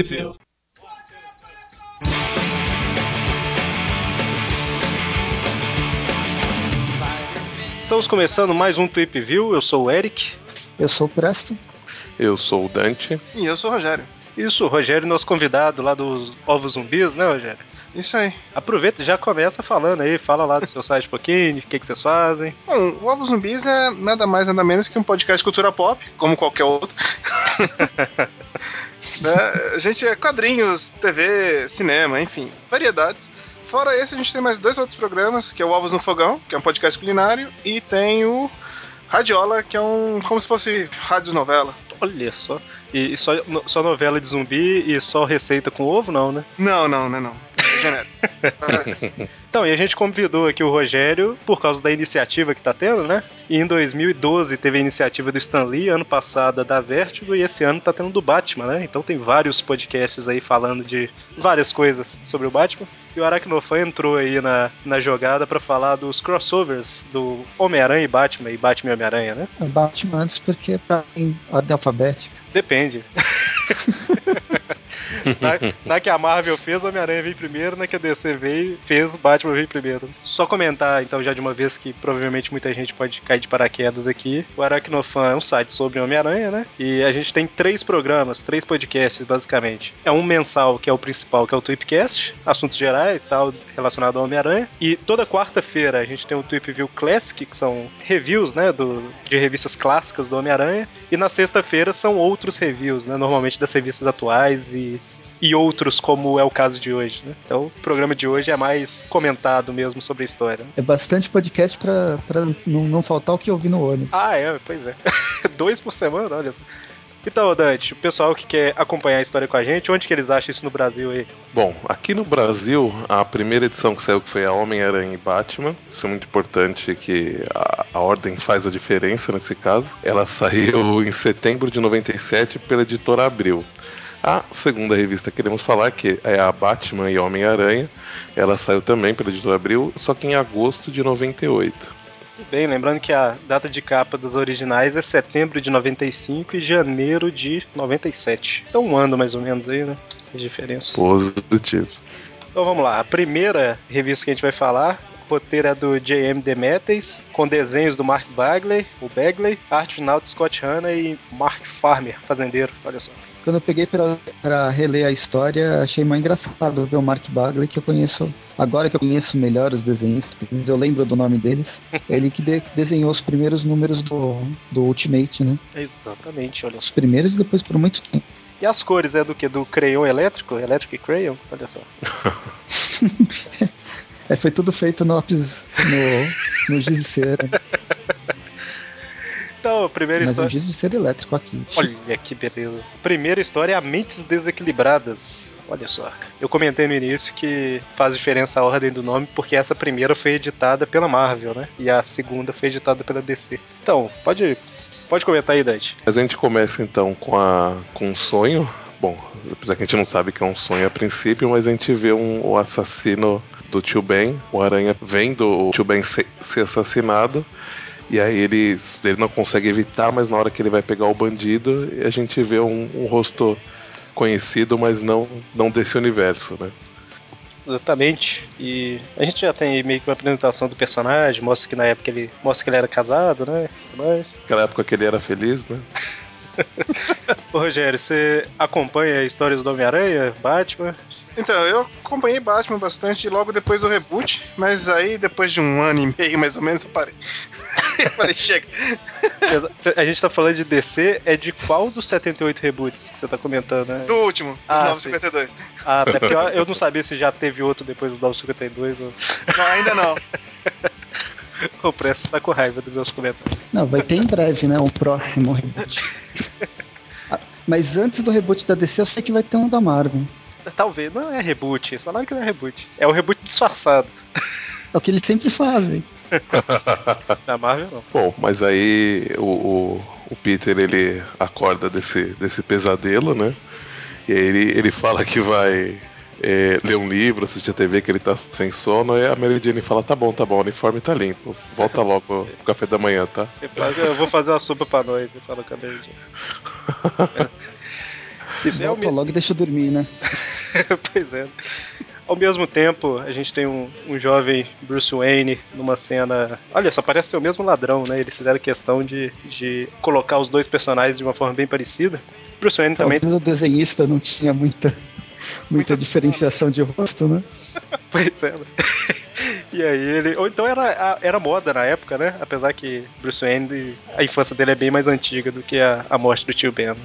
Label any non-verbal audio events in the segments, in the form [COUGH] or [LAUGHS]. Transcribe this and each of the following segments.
View. Estamos começando mais um Trip View. Eu sou o Eric. Eu sou o Presto. Eu sou o Dante. E eu sou o Rogério. Isso, o Rogério, nosso convidado lá dos Ovos Zumbis, né, Rogério? Isso aí. Aproveita e já começa falando aí, fala lá do seu site um pouquinho, o que, que vocês fazem. Bom, o Ovos Zumbis é nada mais nada menos que um podcast de cultura pop, como qualquer outro. [LAUGHS] né? A gente é quadrinhos, TV, cinema, enfim, variedades. Fora esse, a gente tem mais dois outros programas, que é o Ovos no Fogão, que é um podcast culinário, e tem o Radiola, que é um. como se fosse rádio novela. Olha só. E, e só, no- só novela de zumbi e só receita com ovo, não, né? Não, não, não, não. É genérico. [LAUGHS] Então, e a gente convidou aqui o Rogério por causa da iniciativa que tá tendo, né? E em 2012 teve a iniciativa do Stan Lee, ano passado da Vertigo, e esse ano tá tendo do Batman, né? Então tem vários podcasts aí falando de várias coisas sobre o Batman. E o Aracnofan entrou aí na, na jogada pra falar dos crossovers do Homem-Aranha e Batman, e Batman e Homem-Aranha, né? É Batman antes porque é pra em ordem alfabética. Depende. [LAUGHS] na, que a Marvel fez, Homem-Aranha veio primeiro, na que a DC veio, fez, Batman veio primeiro. Só comentar, então, já de uma vez que provavelmente muita gente pode cair de paraquedas aqui. O Aracnofan é um site sobre Homem-Aranha, né? E a gente tem três programas, três podcasts, basicamente. É um mensal, que é o principal, que é o Tweepcast, assuntos gerais, tal, relacionado ao Homem-Aranha. E toda quarta-feira a gente tem o Tweep View Classic, que são reviews, né, do, de revistas clássicas do Homem-Aranha. E na sexta-feira são outros reviews, né, normalmente das revistas atuais e, e outros, como é o caso de hoje, né. Então, o programa de hoje é mais comentado mesmo sobre a história. É bastante podcast pra, pra não, não faltar o que eu vi no ônibus. Ah, é, pois é. [LAUGHS] Dois por semana, olha só. Então, Dante, o pessoal que quer acompanhar a história com a gente, onde que eles acham isso no Brasil aí? Bom, aqui no Brasil, a primeira edição que saiu que foi a Homem-Aranha e Batman. Isso é muito importante que a, a ordem faz a diferença nesse caso. Ela saiu em setembro de 97 pela editora Abril. A segunda revista que queremos falar, que é a Batman e Homem-Aranha, ela saiu também pela editora Abril, só que em agosto de 98. Tudo bem, lembrando que a data de capa dos originais é setembro de 95 e janeiro de 97. Então um ano mais ou menos aí, né? As diferenças. Positivo. Então vamos lá, a primeira revista que a gente vai falar, o roteiro é do J.M. Demetes, com desenhos do Mark Bagley, o Bagley, arte final de Scott Hanna e Mark Farmer, fazendeiro, olha só. Quando eu peguei pra, pra reler a história, achei mais engraçado ver o Mark Bagley, que eu conheço. Agora que eu conheço melhor os desenhos, eu lembro do nome deles. [LAUGHS] Ele que, de- desenhou os primeiros números do, do Ultimate, né? Exatamente, olha Os só. primeiros e depois por muito tempo. E as cores é do que? Do crayon elétrico? Electric Crayon? Olha só. [LAUGHS] É, foi tudo feito no lápis no, no giz de cera. [LAUGHS] Então, a primeira Mas história. giz de cera elétrico aqui. Olha que beleza. Primeira história é a Mentes Desequilibradas. Olha só. Eu comentei no início que faz diferença a ordem do nome, porque essa primeira foi editada pela Marvel, né? E a segunda foi editada pela DC. Então, pode, pode comentar aí, Dante. Mas a gente começa então com, a, com um sonho. Bom, apesar que a gente não sabe que é um sonho a princípio, mas a gente vê um, o assassino do tio Ben. O Aranha vendo o tio Ben ser, ser assassinado. E aí ele, ele não consegue evitar, mas na hora que ele vai pegar o bandido, a gente vê um, um rosto conhecido, mas não, não desse universo, né? Exatamente. E a gente já tem meio que uma apresentação do personagem, mostra que na época ele. Mostra que ele era casado, né? Mais. Naquela época que ele era feliz, né? [LAUGHS] Ô Rogério, você acompanha histórias do Homem-Aranha, Batman? Então, eu acompanhei Batman bastante logo depois do reboot, mas aí depois de um ano e meio mais ou menos eu parei. [LAUGHS] eu falei, chega. A gente tá falando de DC, é de qual dos 78 reboots que você tá comentando, né? Do último, os Ah, 952. Ah, [LAUGHS] até porque eu, não sabia se já teve outro depois do 952 ou Não, ainda não. [LAUGHS] o Presto tá com raiva dos meus comentários. Não, vai ter em breve, né? O próximo reboot. Mas antes do reboot da DC, eu sei que vai ter um da Marvel. Talvez, não é reboot, só não que não é reboot. É o reboot disfarçado. É o que eles sempre fazem. [LAUGHS] Da Marvel, não. Bom, mas aí o, o, o Peter ele acorda desse, desse pesadelo, né? E aí ele, ele fala que vai é, ler um livro, assistir a TV, que ele tá sem sono. E a Mary Jane fala: tá bom, tá bom, o uniforme tá limpo. Volta [LAUGHS] logo pro café da manhã, tá? Eu falo, Eu vou fazer uma sopa pra eu falo com a Mary Jane. [LAUGHS] Isso Volta é o logo e deixa eu dormir, né? pois é. Ao mesmo tempo, a gente tem um, um, jovem Bruce Wayne numa cena. Olha, só parece ser o mesmo ladrão, né? Eles fizeram questão de, de colocar os dois personagens de uma forma bem parecida. Bruce Wayne Talvez também. O desenhista não tinha muita, muita, muita diferenciação de rosto, né? [LAUGHS] pois é. Né? E aí ele. Ou então era, era moda na época, né? Apesar que Bruce Wayne, a infância dele é bem mais antiga do que a, a morte do tio Ben. Né?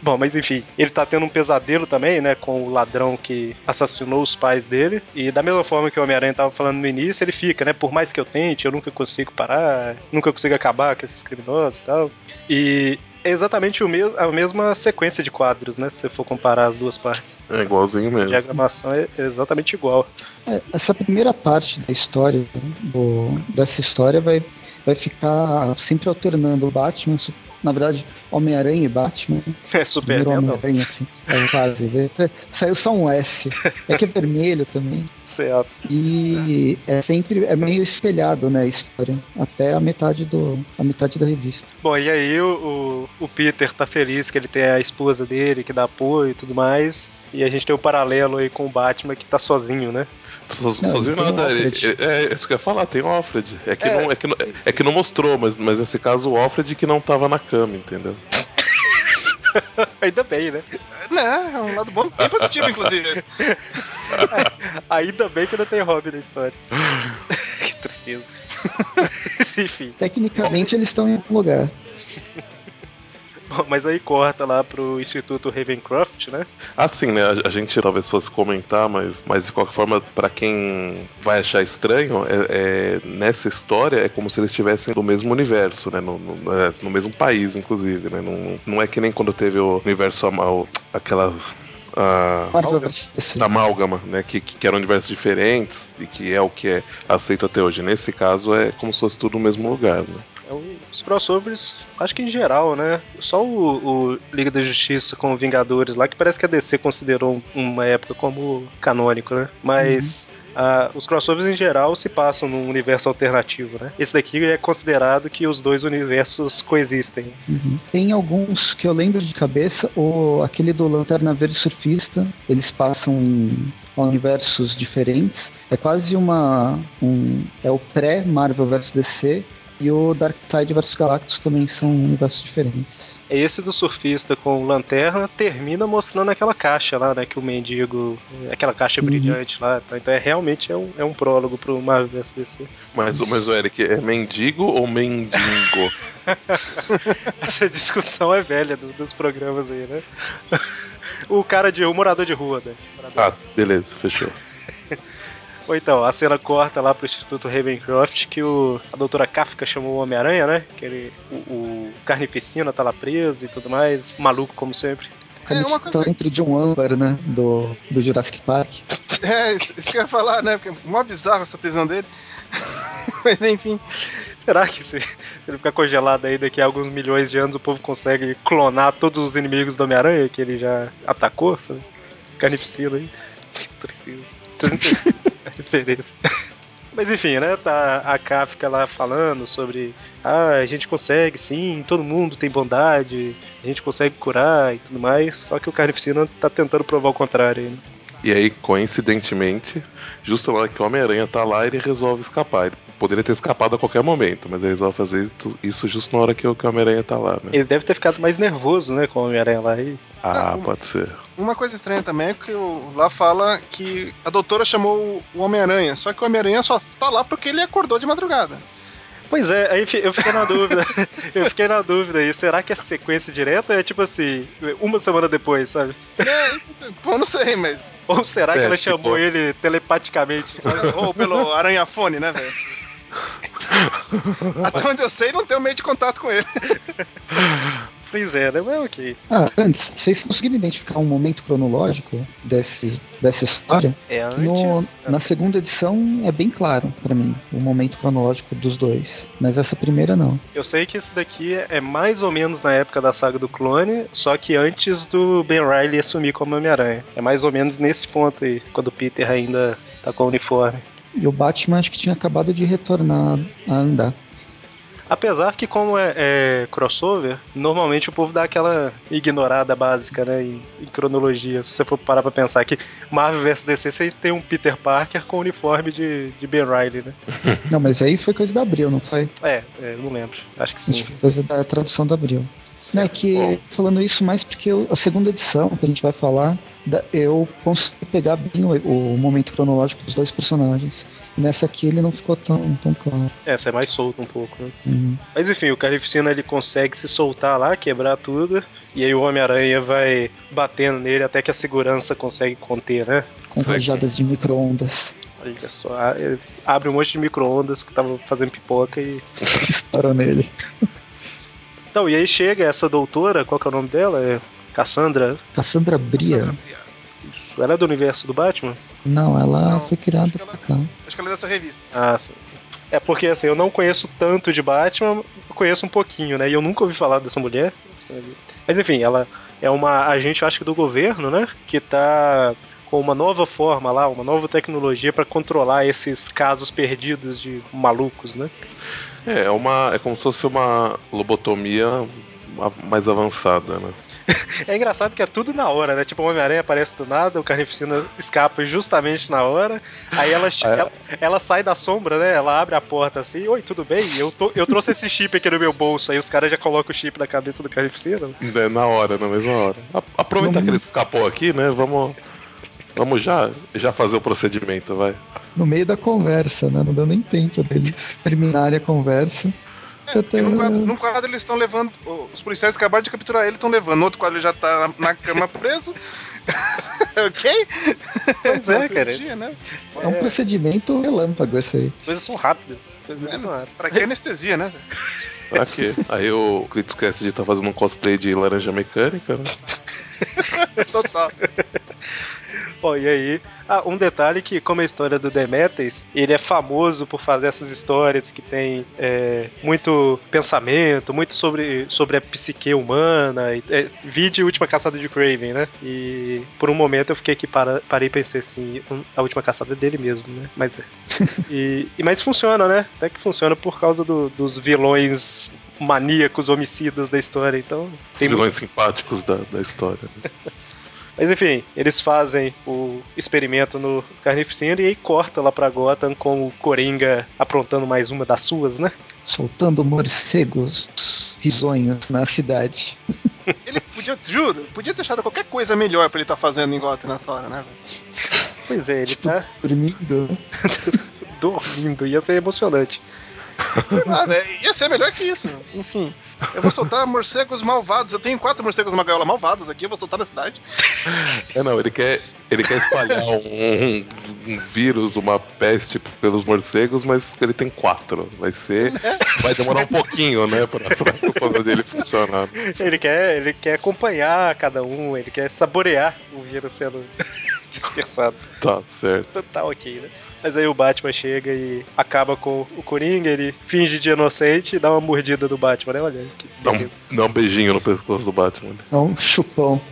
Bom, mas enfim, ele tá tendo um pesadelo também, né, com o ladrão que assassinou os pais dele. E da mesma forma que o Homem-Aranha tava falando no início, ele fica, né, por mais que eu tente, eu nunca consigo parar, nunca consigo acabar com esses criminosos e tal. E é exatamente o mesmo, a mesma sequência de quadros, né? Se você for comparar as duas partes. É igualzinho mesmo. A diagramação é exatamente igual. É, essa primeira parte da história, do, dessa história, vai, vai ficar sempre alternando o Batman, na verdade, Homem-Aranha e Batman. É super Homem-Aranha, assim. É quase. Saiu só um S. É que é vermelho também. Certo. E é sempre é meio espelhado, né, a história. Até a metade do. a metade da revista. Bom, e aí o, o Peter tá feliz que ele tem a esposa dele, que dá apoio e tudo mais. E a gente tem o um paralelo aí com o Batman que tá sozinho, né? Sozinho nada. Ele, é, isso que eu ia falar, tem o Alfred. É que, é, não, é, que, não, é que não mostrou, mas, mas nesse caso o Alfred que não tava na cama, entendeu? [LAUGHS] Ainda bem, né? Né, é um lado bom, bem positivo, inclusive. [LAUGHS] Ainda bem que não tem Robin na história. [LAUGHS] que tristeza. Enfim. Tecnicamente eles estão em algum lugar. Mas aí corta lá pro Instituto Ravencroft, né? Assim, né? A, a gente talvez fosse comentar, mas, mas de qualquer forma, para quem vai achar estranho, é, é, nessa história é como se eles estivessem no mesmo universo, né? No, no, é, no mesmo país, inclusive, né? Não, não é que nem quando teve o universo amal, aquela a, a amálgama, né? Que, que eram universos diferentes e que é o que é aceito até hoje. Nesse caso é como se fosse tudo no mesmo lugar, né? É os crossovers, acho que em geral, né? Só o, o, Liga da Justiça com Vingadores lá, que parece que a DC considerou uma época como canônico, né? Mas. Uhum. Uh, os crossovers em geral se passam num universo alternativo, né? Esse daqui é considerado que os dois universos coexistem. Uhum. Tem alguns que eu lembro de cabeça, ou aquele do Lanterna Verde Surfista, eles passam em universos diferentes. É quase uma. Um, é o pré-Marvel vs DC e o Darkseid vs Galactus também são universos diferentes. Esse do surfista com lanterna termina mostrando aquela caixa lá, né? Que o mendigo. Aquela caixa uhum. brilhante lá. Tá? Então é realmente é um, é um prólogo pro Marvel vs DC. Mas, mas o Eric, é mendigo ou mendigo? [LAUGHS] Essa discussão é velha do, dos programas aí, né? [LAUGHS] o cara de. o morador de rua, né? Ah, beleza, fechou. Ou então, a cena corta lá pro Instituto Ravencroft que o, a doutora Kafka chamou o Homem-Aranha, né? Que ele, o, o Carnificina tá lá preso e tudo mais, maluco como sempre. É uma coisa... Tá entre John Amber, né? Do, do Jurassic Park. É, isso, isso que eu ia falar, né? Porque é mó bizarro essa prisão dele. [LAUGHS] Mas enfim. Será que se, se, ele ficar congelado aí daqui a alguns milhões de anos o povo consegue clonar todos os inimigos do Homem-Aranha que ele já atacou, sabe? Carnificina aí. Que tristeza. [LAUGHS] Referência. Mas enfim, né? Tá a Kafka lá falando sobre ah, a gente consegue sim, todo mundo tem bondade, a gente consegue curar e tudo mais, só que o Carnificina tá tentando provar o contrário né? E aí, coincidentemente, justo hora que o Homem-Aranha tá lá, ele resolve escapar. Ele poderia ter escapado a qualquer momento, mas ele resolve fazer isso justo na hora que o Homem-Aranha tá lá, né? Ele deve ter ficado mais nervoso, né, com o Homem-Aranha lá. E... Ah, uma, pode ser. Uma coisa estranha também é que lá fala que a doutora chamou o Homem-Aranha, só que o Homem-Aranha só tá lá porque ele acordou de madrugada. Pois é, aí eu fiquei na dúvida. [LAUGHS] eu fiquei na dúvida aí. Será que é sequência direta é tipo assim, uma semana depois, sabe? É, pô, não sei, mas. Ou será é, que ela tipo... chamou ele telepaticamente, sabe? Ou pelo aranhafone, né, velho? [LAUGHS] Até onde eu sei, não tenho meio de contato com ele. [LAUGHS] Pois é, né? Mas ok. Ah, antes, vocês conseguiram identificar um momento cronológico desse, dessa história? É, antes. No, na segunda edição é bem claro para mim o momento cronológico dos dois. Mas essa primeira não. Eu sei que isso daqui é mais ou menos na época da saga do clone, só que antes do Ben Riley assumir como Homem-Aranha. É mais ou menos nesse ponto aí, quando o Peter ainda tá com o uniforme. E o Batman acho que tinha acabado de retornar a andar. Apesar que, como é, é, crossover, normalmente o povo dá aquela ignorada básica, né? Em, em, cronologia. Se você for parar pra pensar que Marvel vs DC, você tem um Peter Parker com o uniforme de, de Ben Riley, né? [LAUGHS] Não, mas aí foi coisa da Abril, não foi? É, é não lembro. Acho que sim. Acho que foi coisa da tradução da Abril. Não, é que falando isso mais porque a segunda edição que a gente vai falar, eu consegui pegar bem o, o momento cronológico dos dois personagens. Nessa aqui ele não ficou tão, tão claro. É, você é mais solto um pouco, né? Uhum. Mas enfim, o Carnificina ele consegue se soltar lá, quebrar tudo, e aí o Homem-Aranha vai batendo nele até que a segurança consegue conter, né? Com rajadas de micro-ondas. Olha só, abre um monte de micro-ondas que tava fazendo pipoca e. [LAUGHS] Parou nele. Então, e aí chega essa doutora, qual que é o nome dela? É Cassandra? Cassandra Bria. Cassandra Bria. Isso. Ela é do universo do Batman? Não, ela não, foi criada pra cá. Acho que ela é dessa revista. Ah, sim. É porque assim, eu não conheço tanto de Batman, eu conheço um pouquinho, né? E eu nunca ouvi falar dessa mulher. Mas enfim, ela é uma agente, acho que do governo, né? Que tá com uma nova forma lá, uma nova tecnologia para controlar esses casos perdidos de malucos, né? É, é uma. É como se fosse uma lobotomia mais avançada, né? [LAUGHS] é engraçado que é tudo na hora, né? Tipo, o Homem-Aranha aparece do nada, o Carnificina escapa justamente na hora. Aí ela, é. ela, ela, sai da sombra, né? Ela abre a porta assim, oi, tudo bem? Eu, tô, eu trouxe esse chip aqui no meu bolso. Aí os caras já colocam o chip na cabeça do Carnificina. É, na hora, na mesma hora. Aproveitar que ele escapou aqui, né? Vamos. Vamos já, já fazer o procedimento, vai. No meio da conversa, né? Não deu nem tempo deles terminarem a conversa. É, porque num quadro, num quadro eles estão levando. Os policiais acabaram de capturar ele, estão levando. No outro quadro ele já tá na, cama [LAUGHS] preso. [LAUGHS] ok? Pois é, cara. Dia, né? É um procedimento relâmpago esse aí. Coisas são rápidas. Coisas é, são rápidas. Pra que anestesia, né? Pra quê? Aí o Clint esquece de estar tá fazendo um cosplay de laranja mecânica, né? [LAUGHS] [LAUGHS] Total. Bom, e aí, ah, um detalhe que, como a história do Demetrius, ele é famoso por fazer essas histórias que tem é, muito pensamento, muito sobre, sobre a psique humana. É, vide Última Caçada de Craven, né? E por um momento eu fiquei aqui, para, parei e pensei assim, a última caçada é dele mesmo, né? Mas é. [LAUGHS] E, e, mas funciona, né? Até que funciona por causa do, dos vilões maníacos, homicidas da história. Então, tem vilões muito... simpáticos da, da história. Né? [LAUGHS] Mas enfim, eles fazem o experimento no Carnificina e aí corta lá pra Gotham com o Coringa aprontando mais uma das suas, né? Soltando morcegos risonhos na cidade. [LAUGHS] Ele podia, juro, podia ter achado qualquer coisa melhor pra ele estar tá fazendo em Gotham nessa hora, né? Pois é, ele tipo, tá. Dormindo. [LAUGHS] dormindo, ia ser emocionante. Sei lá, né? Ia ser melhor que isso. Enfim. Eu vou soltar morcegos malvados. Eu tenho quatro morcegos numa gaiola malvados aqui, eu vou soltar na cidade. É, não, ele quer, ele quer espalhar um, um vírus, uma peste pelos morcegos, mas ele tem quatro. Vai ser. Né? Vai demorar um pouquinho, né, pra, pra, pra poder dele funcionar. Ele quer, ele quer acompanhar cada um, ele quer saborear o vírus sendo dispersado. Tá certo. Tá ok, né? Mas aí o Batman chega e acaba com o Coringa, ele finge de inocente e dá uma mordida do Batman, né? Olha que dá um, dá um beijinho no pescoço do Batman. Dá um chupão. [LAUGHS]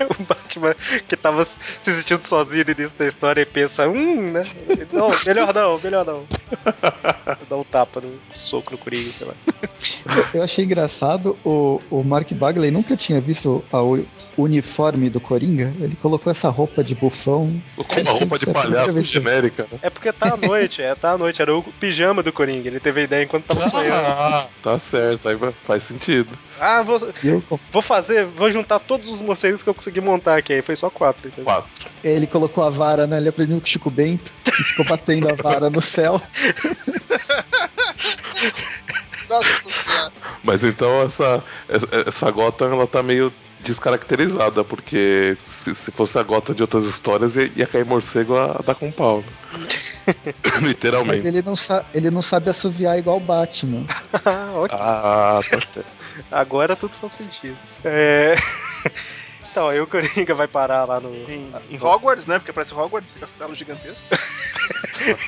o Batman que tava se sentindo sozinho no início da história e pensa, hum, né? Não, melhor não, melhor não. [LAUGHS] Dá um tapa no soco no Coringa, sei lá. Eu achei engraçado, o, o Mark Bagley nunca tinha visto a, uniforme do Coringa, ele colocou essa roupa de bufão. Colocou uma roupa de palhaço genérica. Né? É porque tá à noite, é, tá à noite, era o pijama do Coringa, ele teve a ideia enquanto tava sonhando. Ah, tá certo, aí faz sentido. Ah, vou, vou fazer, vou juntar todos os morcegos que eu consegui montar aqui, aí foi só quatro. Entendeu? Quatro. Ele colocou a vara, né, ele aprendeu com o Chico Bento e ficou batendo a vara no céu. [LAUGHS] Nossa Mas então essa, essa gota ela tá meio descaracterizada, porque se, se fosse a gota de outras histórias, ia cair morcego a, a dar com pau. Né? [LAUGHS] Literalmente. Mas ele não, ele não sabe assoviar igual o Batman. [LAUGHS] okay. Ah, tá certo. Agora tudo faz sentido. É. [LAUGHS] Então, aí o Coringa vai parar lá no. Em, em Hogwarts, né? Porque parece Hogwarts, esse castelo gigantesco.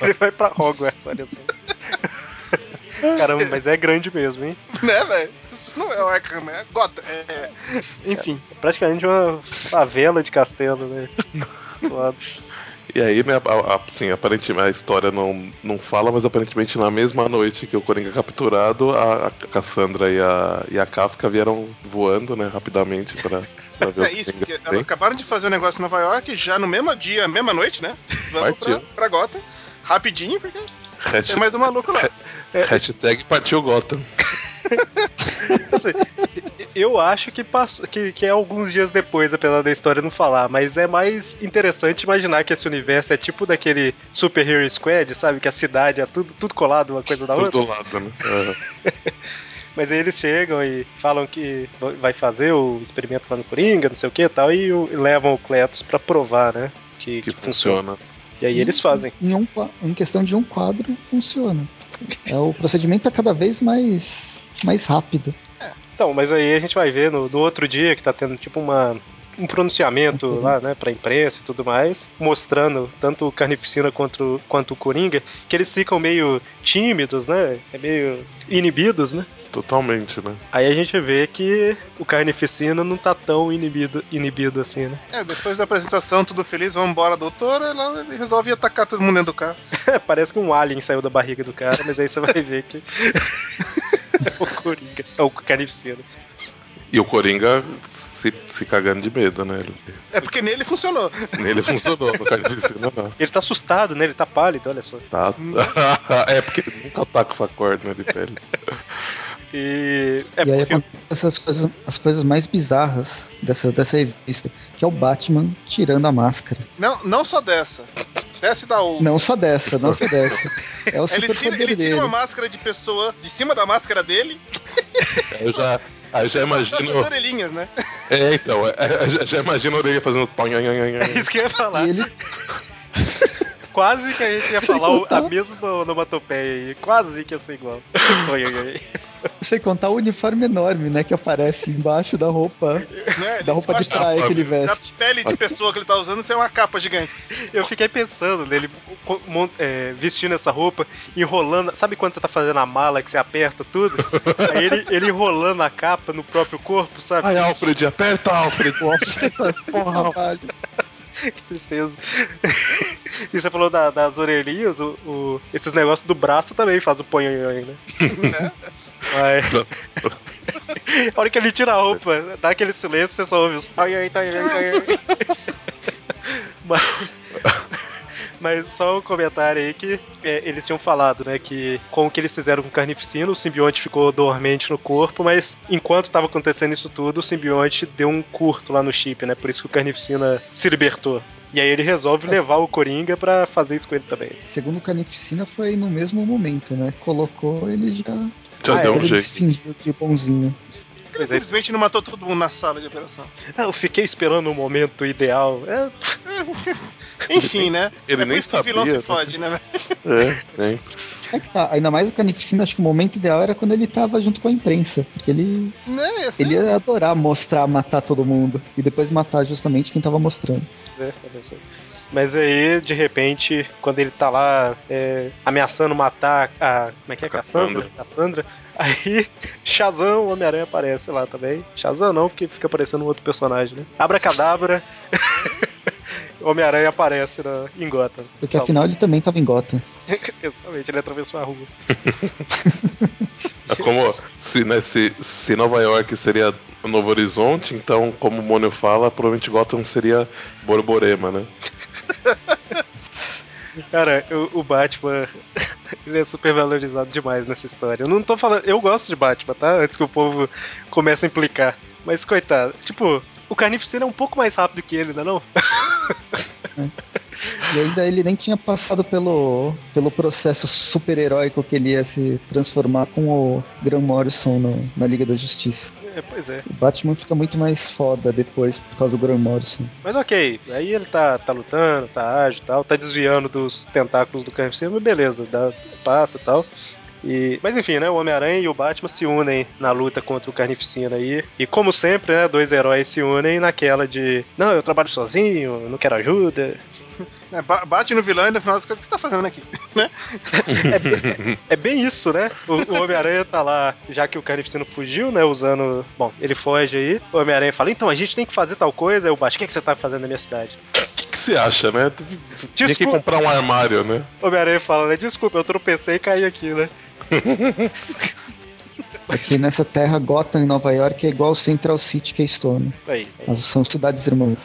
Ele vai pra Hogwarts, olha só. [LAUGHS] Caramba, mas é grande mesmo, hein? [LAUGHS] Né, velho? Não é o Arkham, é Gota. É, é... Enfim. É praticamente uma favela de castelo, né? [LAUGHS] E aí, né, assim, aparentemente a história não, não fala, mas aparentemente na mesma noite que o Coringa é capturado, a, Cassandra e a, e a Kafka vieram voando, né, rapidamente pra, pra ver É o isso, Coringa. porque elas acabaram de fazer um negócio em Nova York, já no mesmo dia, mesma noite, né? Vamos pra, Partiu. pra Gotham, rapidinho, porque tem Hashtag, mais um maluco lá. Hashtag partiu Gotham. [LAUGHS] Assim, eu acho que, passou, que, que é alguns dias depois, apesar da história não falar, mas é mais interessante imaginar que esse universo é tipo daquele Super Hero Squad, sabe? Que a cidade é tudo, tudo colado uma coisa da Tudo outra. do lado, né? [LAUGHS] Aham. Mas aí eles chegam e falam que vai fazer o experimento lá no Coringa, não sei o que e tal, e, o- e levam o Cletus pra provar, né? Que, Que que funciona. funciona. E aí eles fazem. Em, um, em questão de um quadro, funciona. É, o procedimento é cada vez mais, mais rápido. Então, mas aí a gente vai ver no, no outro dia que tá tendo tipo uma, um pronunciamento Uhum. lá, né, pra imprensa e tudo mais, mostrando tanto o Carnificina quanto, quanto o Coringa, que eles ficam meio tímidos, né, é meio inibidos, né. Totalmente, né? Aí a gente vê que o Carnificina não tá tão inibido, inibido assim, né. É, depois da apresentação, tudo feliz, vamos embora, doutor, ela ele resolve atacar todo mundo dentro do carro. [LAUGHS] Parece que um alien saiu da barriga do cara, mas aí você vai ver que [LAUGHS] é o Coringa, é o Carnificina. E o Coringa se, se cagando de medo, né? Ele, É porque nele funcionou. nele funcionou, no Carnificina não. Ele tá assustado, né, ele tá pálido, olha só. Tá. [LAUGHS] é porque ele nunca tá com essa corda de pele. E é e aí porque essas coisas, as coisas mais bizarras dessa, dessa revista, que é o Batman tirando a máscara. Não, não só dessa. Desce da outra. Não só dessa, não só dessa. É o Ele super tira, ele tira uma máscara de pessoa de cima da máscara dele, Aí eu já, aí eu já das imagino. orelhinhas, né? É, então, é, é, já, já imagino a orelha fazendo. [LAUGHS] é isso que eu ia falar. E ele, [LAUGHS] Quase que a gente ia falar o- a mesma onomatopeia aí. Quase que ia ser igual. Oi, oi, oi. sem contar o uniforme enorme, né, que aparece embaixo da roupa, né? da roupa de da- praia que ele Da veste. pele de pessoa que ele tá usando, isso é uma capa gigante. Eu fiquei pensando nele é, vestindo essa roupa, enrolando. Sabe quando você tá fazendo a mala que você aperta tudo? [LAUGHS] Aí ele, ele enrolando a capa no próprio corpo, sabe? Ai, Alfred, aperta, Alfred. Alfred Porra. trabalho. [LAUGHS] Que tristeza. E você falou da- das orelhinhas, o, o- esses negócios do braço também faz o ponhonhonho, né? Mas... A hora que ele tira a roupa, dá aquele silêncio, você só ouve os. Mas, mas só um comentário aí que é, eles tinham falado, né? Que com o que eles fizeram com o Carnificina, o simbionte ficou dormente no corpo, mas enquanto estava acontecendo isso tudo, o simbionte deu um curto lá no chip, né? Por isso que o Carnificina se libertou. E aí ele resolve Nossa. levar o Coringa pra fazer isso com ele também. Segundo o Carnificina, foi no mesmo momento, né? Colocou, ele já. Já Ah, deu é, um jeito. fingiu de bonzinho. Ele Pois é. simplesmente não matou todo mundo na sala de operação. Ah, eu fiquei esperando o momento ideal. É, [LAUGHS] Enfim, né? Ele é nem por isso que o vilão sabia, se fode, né? É, sempre. É que tá, ainda mais o Carnificina, acho que o momento ideal era quando ele tava junto com a imprensa. Porque ele, né? Assim, ele ia adorar mostrar, matar todo mundo. E depois matar justamente quem tava mostrando. É, só. Mas aí, de repente, quando ele tá lá é, ameaçando matar a. Como é que é? Cassandra? Cassandra. Aí, [LAUGHS] Shazam, o Homem-Aranha aparece lá também. Shazam não, porque fica aparecendo um outro personagem, né? Abracadabra. [LAUGHS] Homem-Aranha aparece na, em Gotham. Porque Salve. afinal ele também tava em Gotham. [LAUGHS] Exatamente, ele atravessou a rua. É como se, né, se, se Nova York seria Novo Horizonte, então, como o Mônio fala, provavelmente Gotham seria Borborema, né? [LAUGHS] Cara, o, o Batman, [LAUGHS] ele é super valorizado demais nessa história. Eu não tô falando. Eu gosto de Batman, tá? Antes que o povo comece a implicar. Mas, coitado, tipo, o Carnificina é um pouco mais rápido que ele, não é não? [LAUGHS] E ainda ele nem tinha passado pelo, pelo processo super heróico que ele ia se transformar com o Graham Morrison no- na Liga da Justiça. É, pois é. O Batman fica muito mais foda depois por causa do Graham Morrison. Mas ok, aí ele tá, tá lutando, tá ágil e tal, tá desviando dos tentáculos do Carnificina, mas beleza, dá, passa e tal. E, mas enfim, né? O Homem-Aranha e o Batman se unem na luta contra o Carnificina aí. E como sempre, né? Dois heróis se unem naquela de não, eu trabalho sozinho, não quero ajuda. Né, [LAUGHS] ba- bate no vilão e no final das coisas, o que você tá fazendo aqui? [LAUGHS] né? É bem isso, né? O, o Homem-Aranha tá lá, já que o Carnificina fugiu, né? Usando. Bom, ele foge aí. O Homem-Aranha fala: então a gente tem que fazer tal coisa. Aí o Batman, o que, que você tá fazendo na minha cidade? O que, que se acha, né? Tinha que comprar um armário, né? Homem-Aranha fala, né? Desculpa, eu tropecei e caí aqui, né? [LAUGHS] Aqui nessa terra, Gotham em Nova York é igual Central City que é Stone. Aí. Elas são cidades irmãs.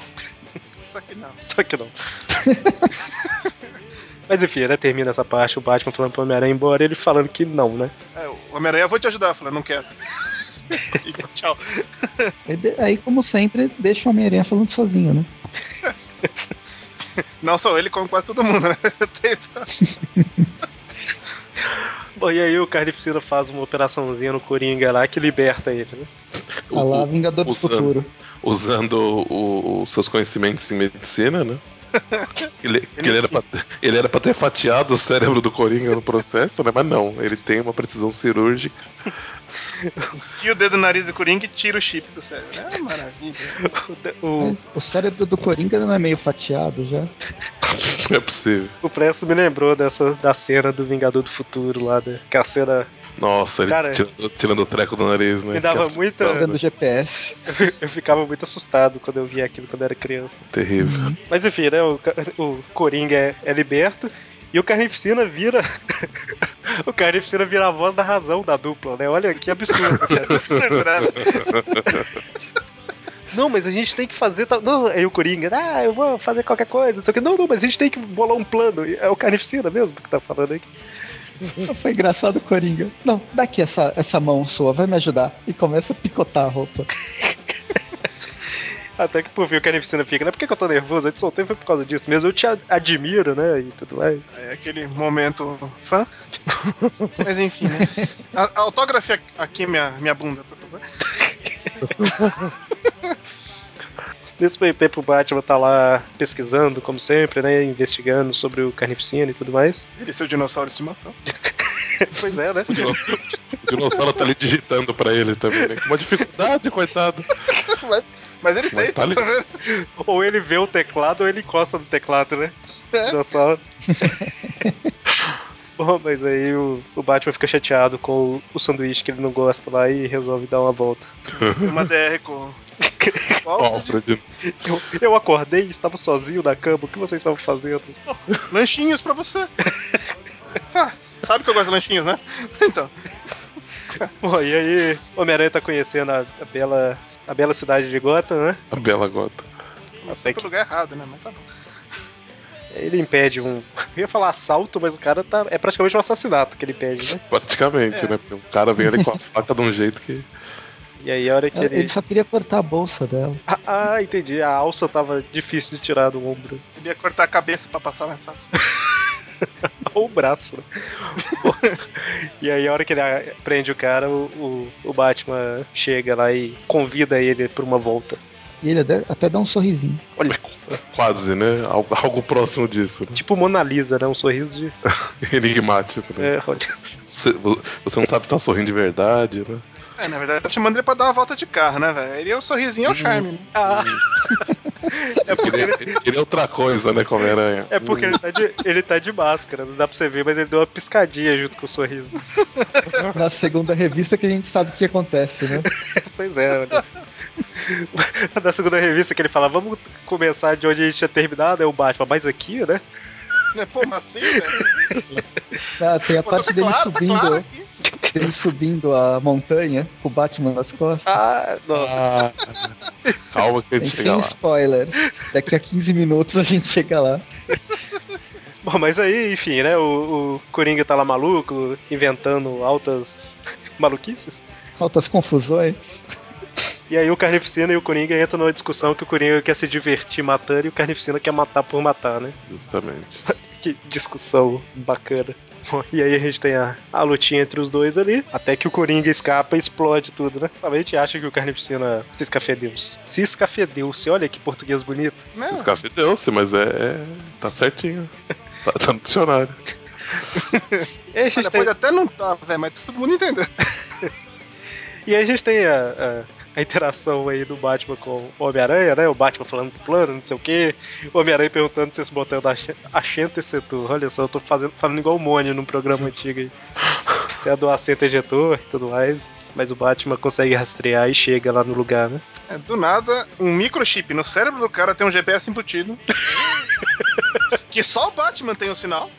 Só que não. Só que não. [LAUGHS] Mas enfim, né? Termina essa parte, o Batman falando pro Homem-Aranha ir embora, ele falando que não, né? É, o Homem-Aranha, eu vou te ajudar. Falando, não quero. [LAUGHS] E tchau. Aí, como sempre, deixa o Homem-Aranha falando sozinho, né? [LAUGHS] Não só ele, como quase todo mundo, né? Bom, e aí o Carnificina faz uma operaçãozinha no Coringa lá que liberta ele, né? Tá lá, Vingador do Futuro. Usando o- os seus conhecimentos em medicina, né? [LAUGHS] Ele, que ele, era pra, ele era pra ter fatiado o cérebro do Coringa no processo, né? Mas não, ele tem uma precisão cirúrgica. Enfia o dedo no nariz do Coringa e tira o chip do cérebro. É uma maravilha. O, Mas o cérebro do Coringa não é meio fatiado já? Não [LAUGHS] é possível. o Presto me lembrou dessa da cena do Vingador do Futuro lá, né? Que a cena. Nossa, ele Cara, tirando, tirando o treco do nariz, né? me dava Que muita- Pegando GPS. [LAUGHS] Eu ficava muito assustado quando eu via aquilo quando eu era criança. Terrível. Mas enfim, né? O, o Coringa é, é liberto e o Carnificina vira. [LAUGHS] o Carnificina vira a voz da razão da dupla, né? Olha que absurdo, cara. [LAUGHS] Segurava. Não, mas a gente tem que fazer. Tal... Não, aí o Coringa, ah, eu vou fazer qualquer coisa, não sei o que. Não, não, mas a gente tem que bolar um plano. É o Carnificina mesmo que tá falando aqui. [LAUGHS] Foi engraçado o Coringa. Não, daqui essa, essa mão sua, vai me ajudar. E começa a picotar a roupa. [LAUGHS] Até que por fim o Carnificina fica, né? Por que, que eu tô nervoso? Eu te soltei foi por causa disso mesmo. Eu te ad- admiro, né? E tudo mais. É aquele momento fã. Mas enfim, né? A, autografe aqui minha, minha bunda, por favor. [LAUGHS] Nesse meio tempo o Batman tá lá pesquisando, como sempre, né? Investigando sobre o Carnificina e tudo mais. Ele é seu dinossauro de estimação. [LAUGHS] pois é, né? O dinossauro, o dinossauro tá ali digitando pra ele também, né? Uma dificuldade, coitado. [LAUGHS] Mas, mas ele Mas tem, tá ali. vendo? Ou ele vê o teclado ou ele encosta no teclado, né? É. Dinossauro. [LAUGHS] Bom, mas aí o, o Batman fica chateado com o, o sanduíche que ele não gosta lá e resolve dar uma volta. [LAUGHS] Uma DR com. [LAUGHS] Qual? Alfred. Eu, eu acordei e estava sozinho na cama. O que vocês estavam fazendo? Lanchinhos pra você. [LAUGHS] Ah, sabe que eu gosto de lanchinhos, né? Então. Bom, e aí o Homem-Aranha tá conhecendo a, a bela, a bela cidade de Gotham, né? A bela gota. Não sei sei que- lugar errado, né? Mas tá bom. Ele impede um. [LAUGHS] Eu ia falar assalto, mas o cara tá. É praticamente um assassinato que ele pede, né? [LAUGHS] Praticamente, É. né? Porque o cara vem ali com a faca de um jeito que. E aí a hora que ele. Ele só queria cortar a bolsa dela. Ah, ah, entendi. A alça tava difícil de tirar do ombro. Ele ia cortar a cabeça pra passar mais fácil. [LAUGHS] Ou o braço, né? e aí a hora que ele prende o cara, o, o, o Batman chega lá e convida ele pra uma volta. E ele até- até dá um sorrisinho. Olha. Quase, né? Algo, algo próximo disso. Né? Tipo Mona Lisa, né? Um sorriso de. [LAUGHS] Enigmático, né? É, olha. Você, não sabe se tá sorrindo de verdade, né? É, na verdade, tá chamando ele pra dar uma volta de carro, né, velho? Ele é o sorrisinho, é o charme, né? Ah! [LAUGHS] é porque Ele, ele. ele é outra coisa, né, como aranha É porque ele tá, de, ele tá de máscara, não dá pra você ver, mas ele deu uma piscadinha junto com o sorriso. [LAUGHS] Na segunda revista que a gente sabe o que acontece, né? Pois é, olha. [LAUGHS] Na segunda revista que ele fala, vamos começar de onde a gente tinha terminado, é o Batman, mas aqui, né? [LAUGHS] É, Pô, mas assim, velho. Ah, tem a Pô, parte tá dele claro, tá subindo, claro aqui. dele subindo a montanha com o Batman nas costas. Ah, não. Ah, calma que a gente chega lá. spoiler. Daqui a 15 minutos a gente chega lá. [LAUGHS] Bom, mas aí, enfim, né? O, o Coringa tá lá maluco, inventando altas maluquices. Altas confusões. E aí o Carnificina e o Coringa entram numa discussão que o Coringa quer se divertir matando e o Carnificina quer matar por matar, né? Justamente. [LAUGHS] Que discussão bacana. Bom, E aí a gente tem a, a lutinha entre os dois ali, até que o Coringa escapa e explode tudo, né? A gente acha que o Carnificina se escafedeu. Se escafedeu, você olha que português bonito. Não, Esses café deu-se, mas é, é- Tá certinho. Tá, tá no dicionário. Olha, tem, pode até não tá, velho, mas todo mundo entendeu. [LAUGHS] e aí a, gente tem a, a- a interação aí do Batman com o Homem-Aranha, né? O Batman falando do plano, não sei o quê. O Homem-Aranha perguntando se esse botão da Achenta setor. Olha só, eu tô fazendo, falando igual o Mônio num programa antigo aí. Tem a do assento ejetor e tudo mais. mas o Batman consegue rastrear e chega lá no lugar, né? É, do nada, um microchip no cérebro do cara tem um GPS embutido. [LAUGHS] que só o Batman tem o sinal.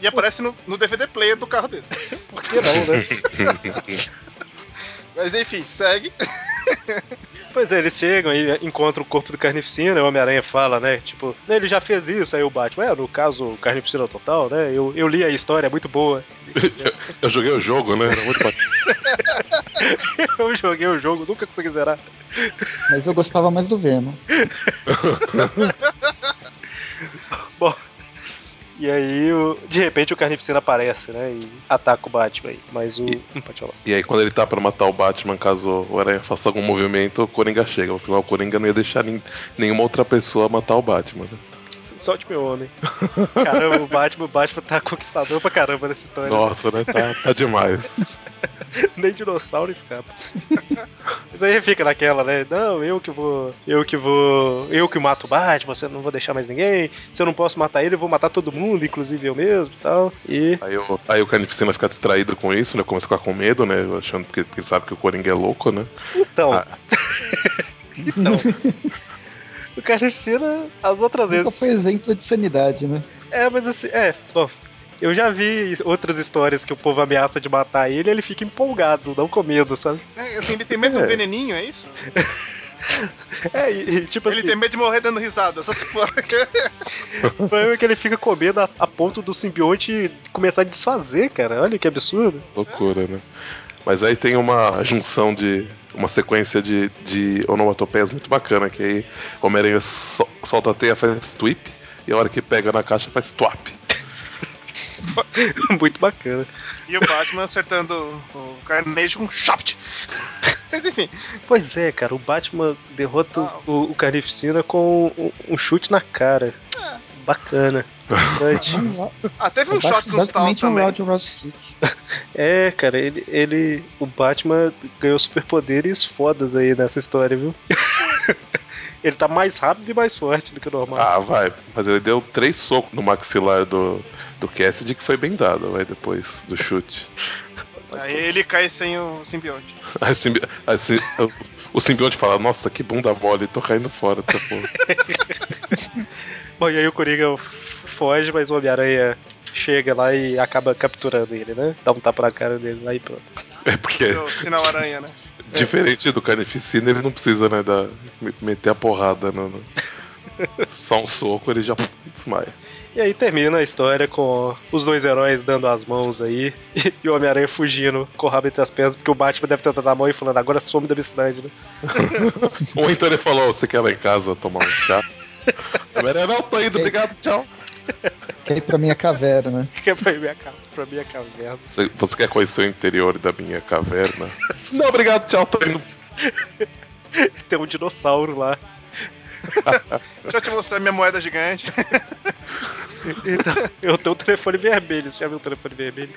E aparece no, no DVD player do carro dele. Por que não, né? [LAUGHS] Mas enfim, segue. [LAUGHS] Pois é, eles chegam e encontram o corpo do Carnificina, o Homem-Aranha fala, né? Tipo, ele já fez isso, aí o Batman, é, no caso, Carnificina Total, né? Eu, eu li a história, é muito boa. [LAUGHS] Eu joguei o jogo, né? Era muito [LAUGHS] eu joguei o jogo, nunca consegui zerar. Mas eu gostava mais do Venom. E aí, o- de repente, o Carnificina aparece, né? E ataca o Batman aí. Mas o. E- Não pode falar. E aí, quando ele tá pra matar o Batman, caso o Aranha faça algum movimento, o Coringa chega. Afinal, o Coringa não ia deixar nin- nenhuma outra pessoa matar o Batman. Né? Solte meu homem. Caramba, o Batman, o Batman tá conquistador pra caramba nessa história. Nossa, né? Tá, tá demais. [LAUGHS] [LAUGHS] Nem dinossauro escapa. [LAUGHS] Mas aí fica naquela, né? Não, eu que vou. Eu que vou. Eu que mato o Batman, você não vou deixar mais ninguém. Se eu não posso matar ele, eu vou matar todo mundo, inclusive eu mesmo e tal. E. Aí o, aí o Carnificina fica distraído com isso, né? Começa a ficar com medo, né? Achando que, que sabe que o Coringa é louco, né? Então. Ah. [LAUGHS] então. O Carnificina, as outras Nunca vezes. foi exemplo de sanidade, né? É, mas assim, é, bom, eu já vi outras histórias que o povo ameaça de matar ele e ele fica empolgado, não com medo, sabe? É, assim, ele tem medo É. do veneninho, é isso? [LAUGHS] É, e, e, tipo Ele assim, tem medo de morrer dando risada, só se for. o problema é que ele fica com medo a, a ponto do simbionte começar a desfazer, cara. Olha que absurdo. Loucura, né? Mas aí tem uma junção de. Uma sequência de, de onomatopeias muito bacana, que aí o Homem-Aranha sol- solta a teia, faz tweep, e a hora que pega na caixa faz twap. [LAUGHS] Muito bacana. e o Batman acertando o Carnage com um shot. [LAUGHS] Mas enfim, Pois é, cara, o Batman derrota Ah. o, o Carnificina com um, um chute na cara. Bacana. Bastante. [LAUGHS] ah, teve um É shot no Stall um também. É, cara, ele, ele. O Batman ganhou superpoderes fodas aí nessa história, viu? ele tá mais rápido e mais forte do que o normal. Ah, vai. Mas ele deu três socos no maxilar do, do Cassidy, que foi bem dado, vai, depois do chute. Aí ele cai sem o simbionte. [LAUGHS] Aí simbi- aí o sim- o simbionte fala, nossa, que bunda mole, tô caindo fora dessa [LAUGHS] porra. Bom, e aí o Coringa foge, mas o Homem-Aranha chega lá e acaba capturando ele, né? Dá um tapa na cara dele lá e pronto. É porque, O sinal aranha, né? diferente do Carnificina, ele não precisa, né, da, me- meter a porrada no, no- [LAUGHS] Só um soco, ele já desmaia. E aí termina a história com os dois heróis dando as mãos aí [LAUGHS] e o Homem-Aranha fugindo com o rabo entre as pernas, porque o Batman deve ter dado a mão e falando, agora some da minha cidade, né? [LAUGHS] Ou então ele falou, você quer ir lá em casa tomar um chá? [LAUGHS] Homem-Aranha, não, tô indo, obrigado, tchau. Quer ir pra minha caverna. Que é pra minha, pra minha caverna. Você, você quer conhecer o interior da minha caverna? não, obrigado, tchau, tô indo. Tem um dinossauro lá. [LAUGHS] Deixa eu te mostrar minha moeda gigante. [LAUGHS] Então, eu tenho um telefone vermelho. Você já viu o telefone vermelho?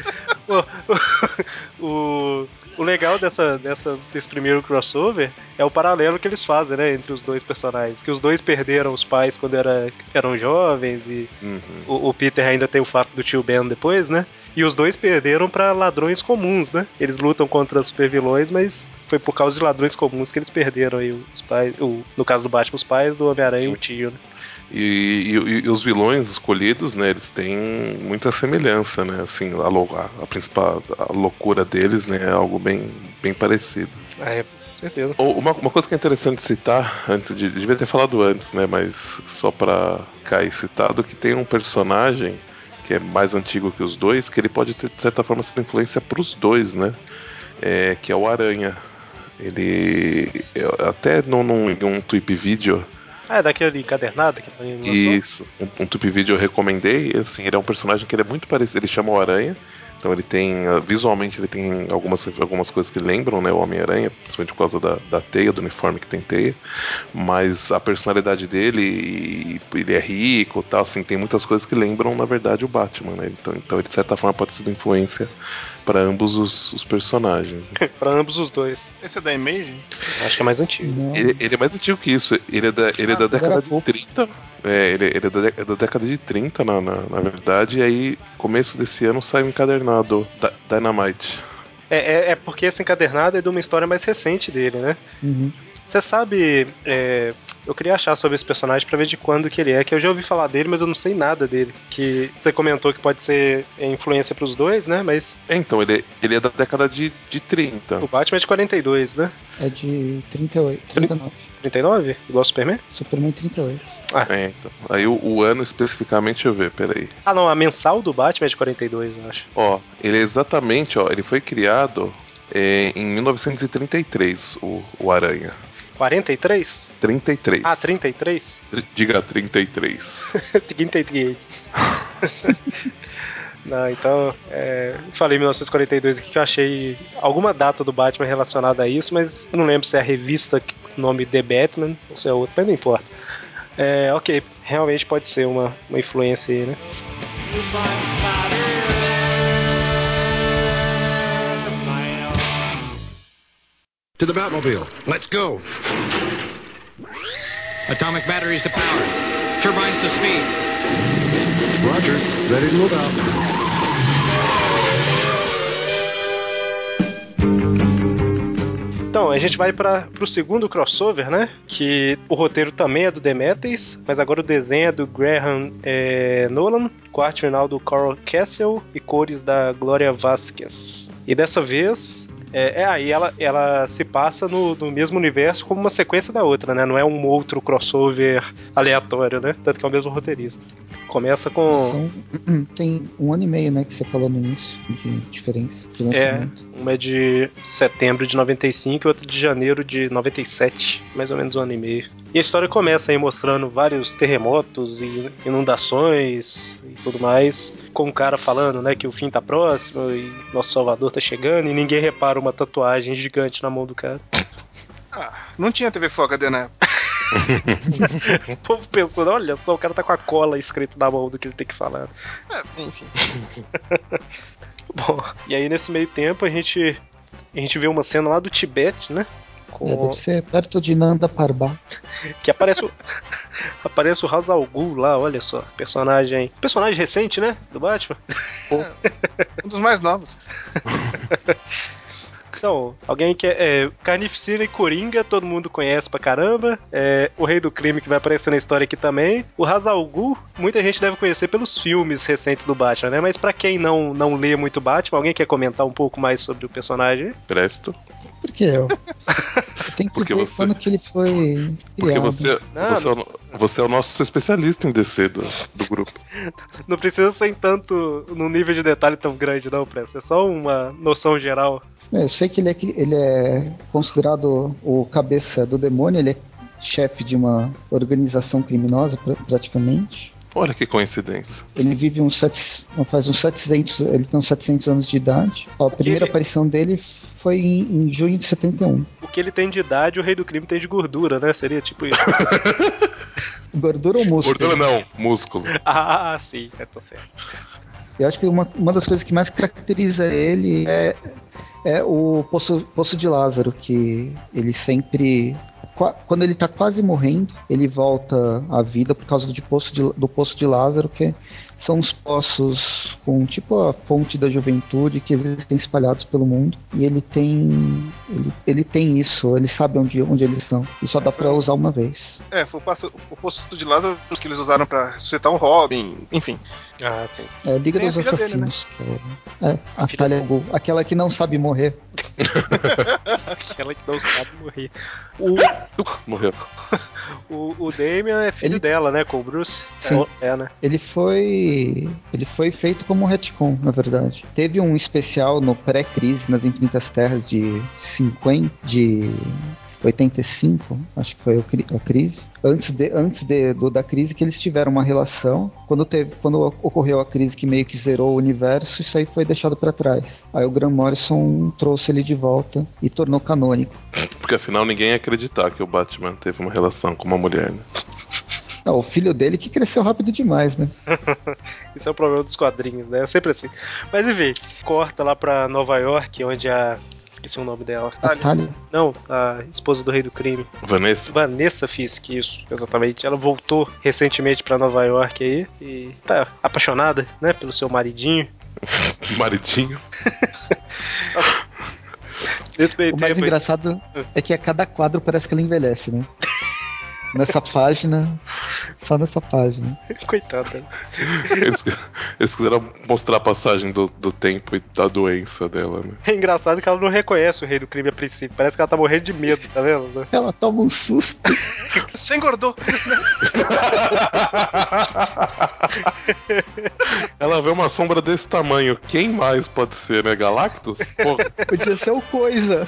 o, o, o legal dessa, dessa, desse primeiro crossover é o paralelo que eles fazem, né? Entre os dois personagens. Que os dois perderam os pais quando era, eram jovens e Uhum. o, o Peter ainda tem o fato do tio Ben depois, né? E os dois perderam pra ladrões comuns, né? Eles lutam contra supervilões, mas foi por causa de ladrões comuns que eles perderam aí os pais. O, no caso do Batman, os pais do Homem-Aranha e o tio, né? E, e- e os vilões escolhidos, né, eles têm muita semelhança, né? Assim, a, lou- a- a principal a loucura deles, né, é algo bem, bem parecido. Ah, é, com certeza. Uma, uma coisa que é interessante citar, antes de. Devia ter falado antes, né? Mas só pra cair citado, que tem um personagem que é mais antigo que os dois, que ele pode ter, de certa forma, sido influência pros dois, né? É, que é o Aranha. Ele. Até num, num, em um tweet vídeo Ah, é daquele encadernado que isso, um, um tweet vídeo eu recomendei. Assim, ele é um personagem que ele é muito parecido. Ele chama o Aranha. Então ele tem. ah, Visualmente ele tem algumas, algumas coisas que lembram, né? O Homem-Aranha, principalmente por causa da, da teia, do uniforme que tem teia. Mas a personalidade dele, ele é rico tal, assim, tem muitas coisas que lembram, na verdade, o Batman, né? Então, então ele, de certa forma, pode ser influência para ambos os, os personagens. né? [LAUGHS] pra ambos os dois. Esse é da Image? Acho que é mais antigo. Ele, ele é mais antigo que isso. Ele é da, ele é Ah, da mas década era de pouco. 30. É, ele, ele é, da, é da década de 30, na, na, na verdade. E aí, começo desse ano, saiu um encadernado da, Dynamite. É, é, é porque esse encadernado é de uma história mais recente dele, né? Uhum. Você sabe. é, eu queria achar sobre esse personagem pra ver de quando que ele é, que eu já ouvi falar dele, mas eu não sei nada dele. Que você comentou que pode ser influência pros dois, né? Mas É, Então, ele, ele é da década de, de 30. o Batman é de 42, né? É de 38, 39. 39? Igual o Superman? Superman 38. É, então. Aí o, o ano especificamente, deixa eu ver, peraí. Ah, não, a mensal do Batman é de 42, eu acho. Ó, ele é exatamente, ó, ele foi criado é, em 1933, o, o Aranha. 43? 33. Ah, 33? Tr- Diga 33. 33. [LAUGHS] [LAUGHS] Não, então, é, falei 1942 aqui que eu achei alguma data do Batman relacionada a isso, mas eu não lembro se é a revista nome The Batman ou se é outra, mas não importa. É, ok, realmente pode ser uma, uma influência aí, né? To the Batmobile. Let's go. Atomic batteries to power. Turbines to speed. Roger. Ready to move out. Então, a gente vai para o segundo crossover, né? Que o roteiro também é do Demetrius, mas agora o desenho é do Graham é, Nolan, com arte final do Carl Castle e cores da Gloria Vasquez. E dessa vez, é, é aí ela, ela se passa no, no mesmo universo como uma sequência da outra, né? Não é um outro crossover aleatório, né? Tanto que é o mesmo roteirista. Começa com. São, [CLEARS THROAT] tem um ano e meio, né, que você falou no início, de diferença de É, uma é de setembro de 95 e outra de janeiro de 97, mais ou menos um ano e meio. E a história começa aí mostrando vários terremotos e inundações e tudo mais, com o cara falando, né, que o fim tá próximo e nosso salvador tá chegando e ninguém repara uma tatuagem gigante na mão do cara. Ah, não tinha TV Full HD na época. [LAUGHS] O povo pensando, olha só, o cara tá com a cola escrito na mão do que ele tem que falar. É, enfim. [LAUGHS] Bom, e aí nesse meio tempo a gente a gente vê uma cena lá do Tibete, né? É, Com, deve ser perto de Nanda Parbat. que aparece o aparece o Ra's al Ghul lá, olha só, personagem, personagem recente, né, do Batman. Um dos mais novos. [LAUGHS] Então, alguém que é, é Carnificina e Coringa, todo mundo conhece pra caramba. É, o Rei do Crime que vai aparecer na história aqui também. O Ra's al Ghul, muita gente deve conhecer pelos filmes recentes do Batman, né? Mas pra quem não não lê muito Batman, alguém quer comentar um pouco mais sobre o personagem? Presto. Por que eu? [LAUGHS] Tenho que Porque ver você- quando que ele foi Porque criado. você, Não, você, é o, você é o nosso especialista em DC do, do grupo. [LAUGHS] Não precisa ser em tanto num nível de detalhe tão grande, não, Presta. É só uma noção geral. É, Eu sei que ele é, ele é considerado o cabeça do demônio, ele é chefe de uma organização criminosa, pra- praticamente. Olha que coincidência. Ele vive uns sete, faz uns 700, ele tem uns 700 anos de idade. Ó, a primeira ele- aparição dele foi em, em junho de 71. O que ele tem de idade, o Rei do Crime tem de gordura, né? Seria tipo isso. [LAUGHS] Gordura ou músculo? Gordura não, músculo. [LAUGHS] ah, sim, é, tá certo. Eu acho que uma, uma das coisas que mais caracteriza ele é, é o poço, poço de Lázaro, que ele sempre. qua- Quando ele tá quase morrendo, ele volta à vida por causa do poço de, do poço de Lázaro, que são os poços com tipo a fonte da juventude que existem espalhados pelo mundo. E ele tem. Ele, ele tem isso, ele sabe onde, onde eles estão. E só dá pra usar uma vez. É, foi o, passo, o posto de Lázaro que eles usaram pra ressuscitar um Robin, enfim. Ah, sim. É, Liga Tem a dos filha dele, né? Assassinos. que é, é, a al Ghul, aquela que não sabe morrer. [LAUGHS] Aquela que não sabe morrer. O, Morreu. o, o Damian é filho Ele- dela, né? Com o Bruce. Sim. É, né? Ele foi. Ele foi feito como um retcon, na verdade. Teve um especial no pré-crise nas Infinitas Terras de 50. de 85, acho que foi a crise. Antes, de, antes de, do, da crise que eles tiveram uma relação. Quando, teve, quando ocorreu a crise que meio que zerou o universo, isso aí foi deixado pra trás. Aí o Grant Morrison trouxe ele de volta e tornou canônico. Porque afinal ninguém ia acreditar que o Batman teve uma relação com uma mulher, né? Não, o filho dele que cresceu rápido demais, né? [LAUGHS] Isso é o problema dos quadrinhos, né? É sempre assim. Mas enfim, corta lá pra Nova York, onde a. Esqueci o nome dela. A Talia. Não, a esposa do rei do crime. Vanessa? Vanessa Fisk, isso, exatamente. Ela voltou recentemente pra Nova York aí e tá apaixonada, né, pelo seu maridinho. [LAUGHS] Maridinho? [LAUGHS] Nesse meio O mais engraçado é que a cada quadro parece que ela envelhece, né? Nessa página, só nessa página. [LAUGHS] Coitada. Eles, eles quiseram mostrar a passagem do, do tempo e da doença dela, né? É engraçado que ela não reconhece o rei do crime a princípio. Parece que ela tá morrendo de medo, tá vendo? Ela toma um susto. [LAUGHS] Você engordou. [LAUGHS] Ela vê uma sombra desse tamanho. Quem mais pode ser, né? Galactus? Porra, Podia ser o Coisa.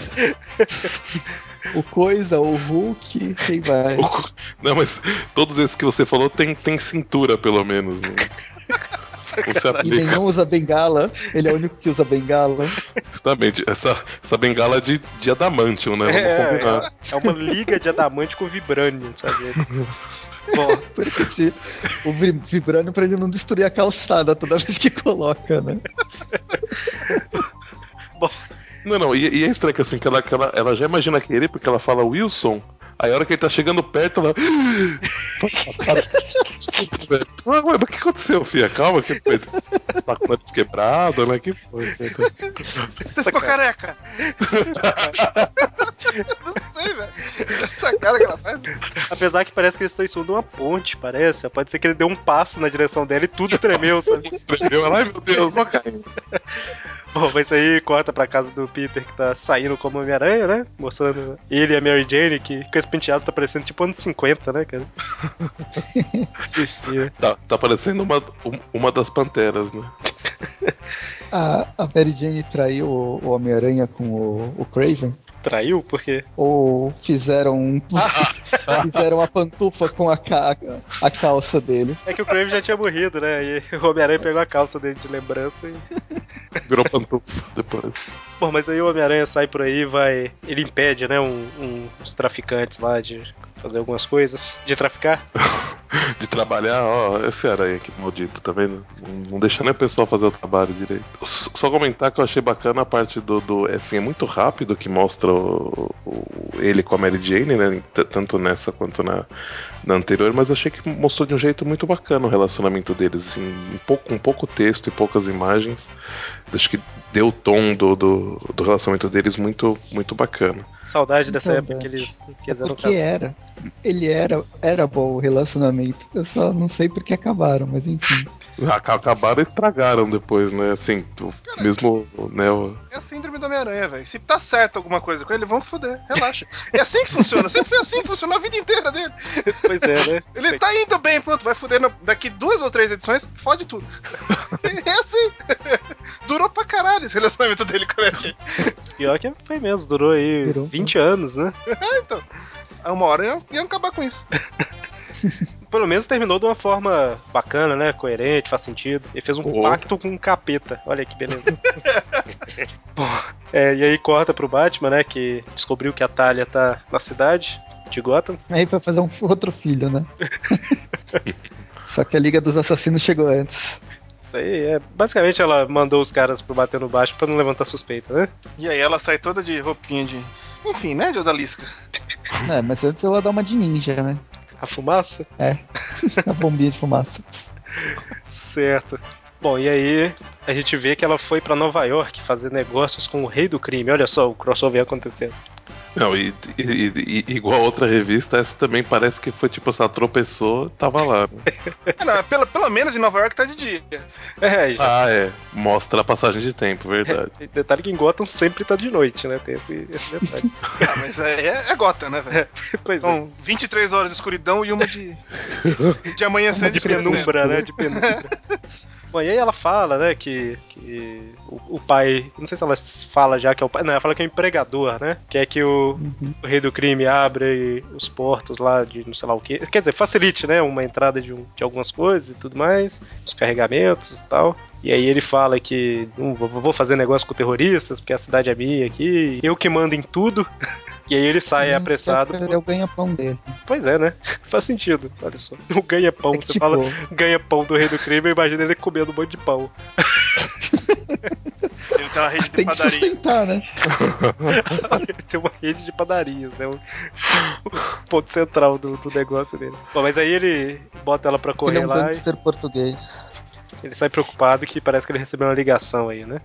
O Coisa, o Hulk, quem vai? Não, mas todos esses que você falou tem, tem cintura, pelo menos. Né? Não E nenhum usa bengala. Ele é o único que usa bengala. Justamente, essa, essa bengala de, de adamantium, né? Vamos É, combinar. é uma liga de adamante com vibrânio, sabe? Bom, Porque o vi- vibrânio pra ele não destruir a calçada toda vez que coloca, né? Não, não, e, e é estranho que assim, que ela, que ela, ela já imagina que é ele, porque ela fala Wilson. Aí a hora que ele tá chegando perto, ela. [LAUGHS] Desculpa, velho. Ué, ué, mas o que aconteceu, filha? Calma, que foi. Tá com o nariz quebrado, né? Que foi? Você ficou careca. [LAUGHS] Não sei, velho. Essa cara que ela faz. apesar que parece que eles estão em cima de uma ponte, parece. Pode ser que ele deu um passo na direção dela e tudo tremeu, sabe? Entendeu? Ela, Ai meu Deus, vou cair. Bom, mas aí corta pra casa do Peter que tá saindo como Homem-Aranha, né? Mostrando ele e a Mary Jane, que com esse penteado tá parecendo tipo anos 50, né, cara? [LAUGHS] Tá, tá parecendo uma, um- uma das panteras, né? A, a Mary Jane traiu o, o Homem-Aranha com o, o Craven. Traiu? Por quê? Ou fizeram um. [LAUGHS] fizeram uma pantufa com a, ca- a calça dele. É que o Crave já tinha morrido, né? E o Homem-Aranha pegou a calça dele de lembrança e. Virou pantufa depois. Bom, mas aí o Homem-Aranha sai por aí vai. Ele impede, né? Um, um- uns traficantes lá de fazer algumas coisas. De traficar. [LAUGHS] De trabalhar, ó, esse aranha aqui maldito, tá vendo? Não, deixa nem o pessoal fazer o trabalho direito. Só comentar que eu achei bacana a parte do. do é, assim, é muito rápido que mostra o, o- ele com a Mary Jane, né? Tanto nessa quanto na, na anterior, mas eu achei que mostrou de um jeito muito bacana o relacionamento deles, assim, um pouco, com pouco texto e poucas imagens. Acho que deu o tom do, do, do relacionamento deles muito, muito bacana. Saudade dessa Então, época que eles É quiseram porque casar. era. Ele era, era bom o relacionamento. Eu só não sei porque acabaram, mas enfim. Aca- Acabaram e estragaram depois, né? Assim, o- mesmo, né? o- É a síndrome do Homem-Aranha, velho. Se tá certo alguma coisa com ele, vamos foder. Relaxa. É assim que funciona. Sempre foi assim que funcionou a vida inteira dele. Pois é, né? Ele tá indo bem, pronto. Vai foder daqui duas ou três edições, fode tudo. É assim. Durou pra caralho esse relacionamento dele com a Mary. Pior que foi mesmo, durou aí Durou. 20 anos, né? É, então. A uma hora ia, ia acabar com isso. Pelo menos terminou de uma forma bacana, né? Coerente, faz sentido. Ele fez um Oh. pacto com um capeta. Olha que beleza. [LAUGHS] Bom, é, e aí corta pro Batman, né? Que descobriu que a Talia tá na cidade de Gotham. Aí foi fazer um outro filho, né? [LAUGHS] Só que a Liga dos Assassinos chegou antes. Isso aí é. Basicamente ela mandou os caras pro bater no Batman pra não levantar suspeita, né? E aí ela sai toda de roupinha de. Enfim, né, de odalisca. É, mas antes ela dá uma de ninja, né? A fumaça? A bombinha de fumaça. Certo. Bom, e aí a gente vê que ela foi pra Nova York fazer negócios com o rei do crime. Olha só o crossover acontecendo. Não, e, e- e- e- igual a outra revista, essa também parece que foi tipo, ela tropeçou, tava lá. né? É, não, pelo, pelo menos em Nova York tá de dia. É, já. Ah, é. Mostra a passagem de tempo, verdade. [LAUGHS] Detalhe que em Gotham sempre tá de noite, né? Tem esse, esse detalhe. [LAUGHS] Ah, mas é, é, é Gotham, né, velho? pois é. São 23 horas de escuridão e uma de. de amanhecer de escurecendo. penumbra, né? De penumbra. [LAUGHS] Bom, e aí ela fala, né, que, que o, o pai. Não sei se ela fala já que é o pai. Não, ela fala que é o empregador, né? Quer que o, Uhum. o rei do crime abre os portos lá de não sei lá o que. Quer dizer, facilite, né? Uma entrada de, um- de algumas coisas e tudo mais, os carregamentos e tal. E aí ele fala que não vou fazer negócio com terroristas, porque a cidade é minha aqui, eu que mando em tudo. [LAUGHS] E aí ele sai Hum, apressado. quer perder o ganha-pão dele. Pois é, né? [LAUGHS] Faz sentido, olha só. O ganha-pão, É que, você tipo, fala ganha-pão do rei do crime, imagina ele comendo um monte de pão. [LAUGHS] Ele tem uma rede de tem que padaria. sustentar, né? Ele [LAUGHS] tem uma rede de padarias, né? O, ponto central do, do negócio dele. Bom, mas aí ele bota ela pra Ele correr é um lá e português. Ele sai preocupado que parece que ele recebeu uma ligação aí, né?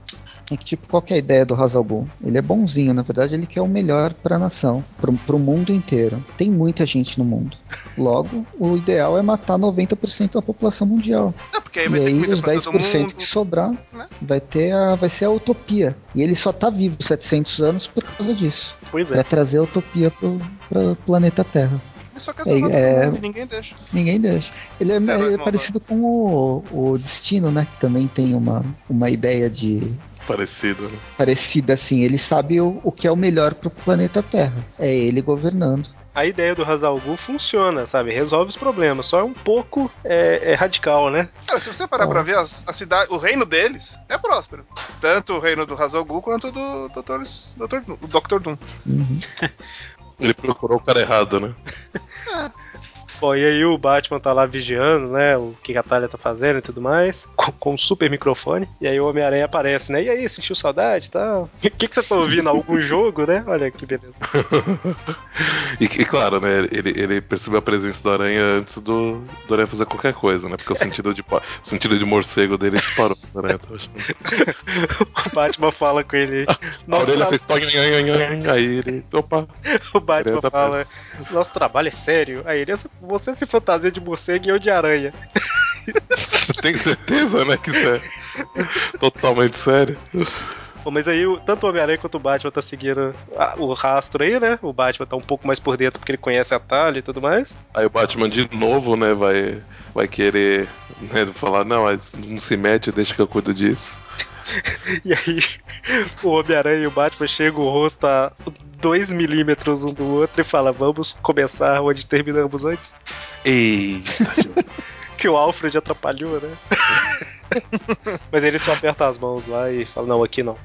É que, tipo, qual que é a ideia do Hazal Ghul? Ele é bonzinho, na verdade, ele quer o melhor pra nação, pro, pro mundo inteiro. Tem muita gente no mundo. Logo, o ideal é matar 90% da população mundial. Não, porque aí E vai ter aí, os pra 10% todo mundo. que sobrar né? vai, ter a, vai ser a utopia. E ele só tá vivo 700 anos por causa disso. Pois é. trazer a utopia pro, pro planeta Terra. Ele só quer salvar É, todo é- mundo e ninguém deixa. Ninguém deixa. Ele é, é parecido com o, o Destino, né? Que também tem uma, uma ideia de Parecido, né? parecida assim. Ele sabe o, o que é o melhor pro planeta Terra. É ele governando. A ideia do Hazal Ghul funciona, sabe? Resolve os problemas. Só é um pouco é, é radical, né? Cara, se você parar pra ver, as- a, cidade, o reino deles é próspero. Tanto o reino do Hazal Ghul quanto do Dr. Dr. Dr. Doom. Uhum. Ele procurou o cara errado, né? [LAUGHS] Bom, e aí o Batman tá lá vigiando, né? O que a Talia tá fazendo e tudo mais. Com, com um super microfone. E aí o Homem-Aranha aparece, né? E aí, sentiu saudade e tal? O [LAUGHS] que, que você tá ouvindo? Algum [LAUGHS] jogo, né? Olha que beleza. [LAUGHS] E, e claro, né? Ele, ele percebeu a presença do aranha antes do, do aranha fazer qualquer coisa, né? Porque o sentido de, o sentido de morcego dele disparou. Né? O Batman fala com ele. A orelha fez aí ele. Opa! O Batman tá fala: Nosso trabalho é sério. Aí ele, você se fantasia de morcego e eu de aranha. Você tem certeza, né? Que isso é totalmente sério. Bom, mas aí tanto o Homem-Aranha quanto o Batman tá seguindo a- o rastro aí, né? O Batman tá um pouco mais por dentro porque ele conhece a Talia e tudo mais. Aí o Batman de novo, né, vai, vai querer né, falar, não, mas não se mete, deixa que eu cuido disso. [LAUGHS] E aí o Homem-Aranha e o Batman chegam o rosto a 2 milímetros um do outro e fala: Vamos começar onde terminamos antes. Eita, [LAUGHS] Que o Alfred atrapalhou, né? [LAUGHS] Mas ele só aperta as mãos lá e fala: Não, aqui não.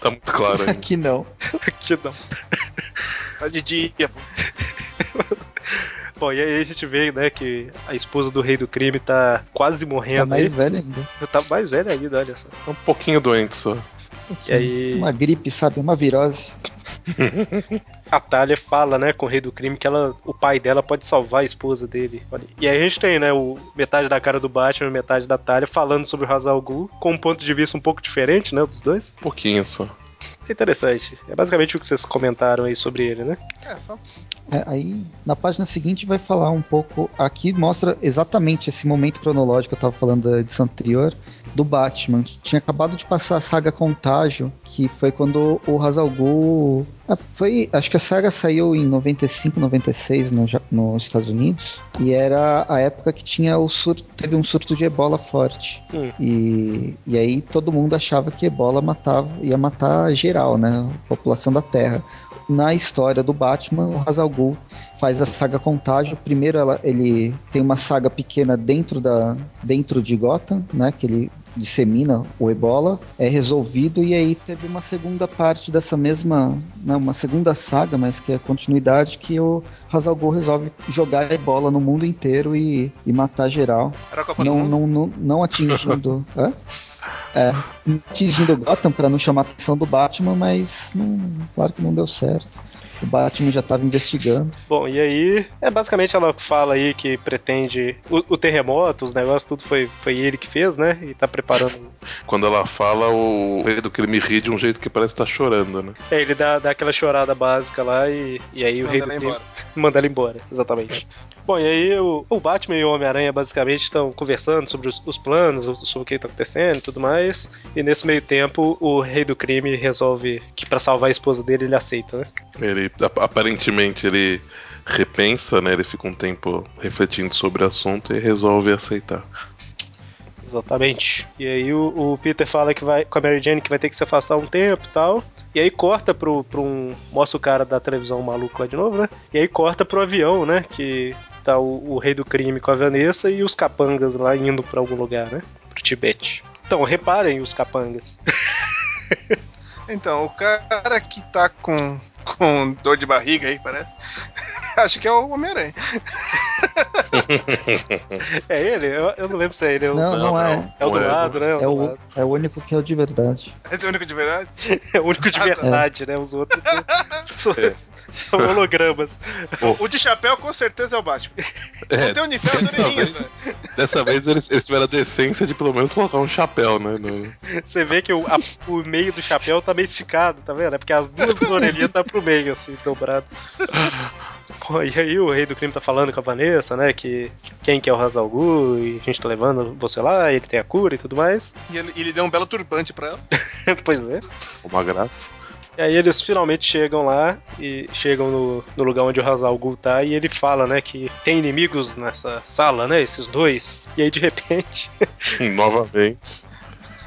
tá muito claro ainda. Aqui não. Aqui não. Tá de dia, pô. Bom, e aí a gente vê, né, que a esposa do rei do crime tá quase Tá morrendo mais aí. velho ainda. Tá mais velha ainda, olha só. Tá um pouquinho doente só. E aí Uma gripe, sabe? Uma virose. [LAUGHS] a Talia fala, né, com o rei do crime que ela, o pai dela pode salvar a esposa dele. Olha. E aí a gente tem, né, o metade da cara do Batman e metade da Talia falando sobre o Hazal Ghul com um ponto de vista um pouco diferente, né, dos dois. Um pouquinho só. É interessante. É basicamente o que vocês comentaram aí sobre ele, né? É, só. É, aí na página seguinte vai falar um pouco. Aqui mostra exatamente esse momento cronológico que eu tava falando da edição anterior do Batman. Tinha acabado de passar a saga Contágio, que foi quando o Hazal Ghul. Ah, foi, acho que a saga saiu em 95, 96 no, nos Estados Unidos. E era a época que tinha o surto, teve um surto de ebola forte. Hum. E, e aí todo mundo achava que ebola matava, ia matar geral, né? A população da Terra. Na história do Batman, o Hazal Ghul faz a saga Contágio. Primeiro ela, ele tem uma saga pequena dentro, da, dentro de Gotham, né? Que ele dissemina o ebola, é resolvido e aí teve uma segunda parte dessa mesma, não, uma segunda saga, mas que é a continuidade que o Hazal resolve jogar ebola no mundo inteiro e, e matar geral, Era a Copa do não, Mundo? não, não, não atingindo, [LAUGHS] Hã? É, atingindo Gotham para não chamar a atenção do Batman, mas não, claro que não deu certo. O Batman já estava investigando. Bom, e aí, é basicamente ela fala aí que pretende o, o terremoto, os negócios, tudo foi, foi ele que fez, né? E tá preparando. [LAUGHS] Quando ela fala, o rei do crime ri de um jeito que parece estar chorando, né? É, ele dá, dá aquela chorada básica lá e, e aí o Manda rei do ela crime embora. [LAUGHS] manda ela embora, exatamente. Bom, e aí o, o Batman e o Homem-Aranha basicamente estão conversando sobre os, os planos, sobre o que tá acontecendo e tudo mais. E nesse meio tempo, o rei do crime resolve que pra salvar a esposa dele ele aceita, né? Ele, ap- aparentemente, ele repensa, né? Ele fica um tempo refletindo sobre o assunto e resolve aceitar. Exatamente. E aí o, o Peter fala que vai com a Mary Jane que vai ter que se afastar um tempo e tal. E aí corta pro, pro um. Mostra o cara da televisão maluco lá de novo, né? E aí corta pro avião, né? Que tá o, o rei do crime com a Vanessa e os capangas lá indo pra algum lugar, né? Pro Tibete. Então, reparem os capangas. [LAUGHS] Então, o cara que tá com, com dor de barriga aí, parece. Acho que é o Homem-Aranha. [LAUGHS] É ele? Eu, eu não lembro se é ele. É o, Não, não, não. é. é o do não é. lado, né? É o, lado. é o único que é o de verdade. Esse é o único de verdade? [LAUGHS] É o único de Ah, tá. verdade, né? Os outros são, [LAUGHS] É. são hologramas. O de chapéu com certeza é o Batman. É, Não tem uniforme orelhinhas, vez- velho. Dessa vez eles, eles tiveram a decência de pelo menos colocar um chapéu, né? no- Você vê que o, a- o meio do chapéu tá meio esticado, tá vendo? É porque as duas orelhinhas tá pro meio, assim, dobrado. Pô, e aí o rei do crime tá falando com a Vanessa, né? Que quem que é o Hazal Gu e a gente tá levando você lá, ele tem a cura e tudo mais. E ele, ele deu um belo turbante pra ela. [LAUGHS] pois é. Uma graça. E aí eles finalmente chegam lá e chegam no, no lugar onde o Hazal tá e ele fala, né, que tem inimigos nessa sala, né, esses dois. E aí de repente, [LAUGHS] Novamente.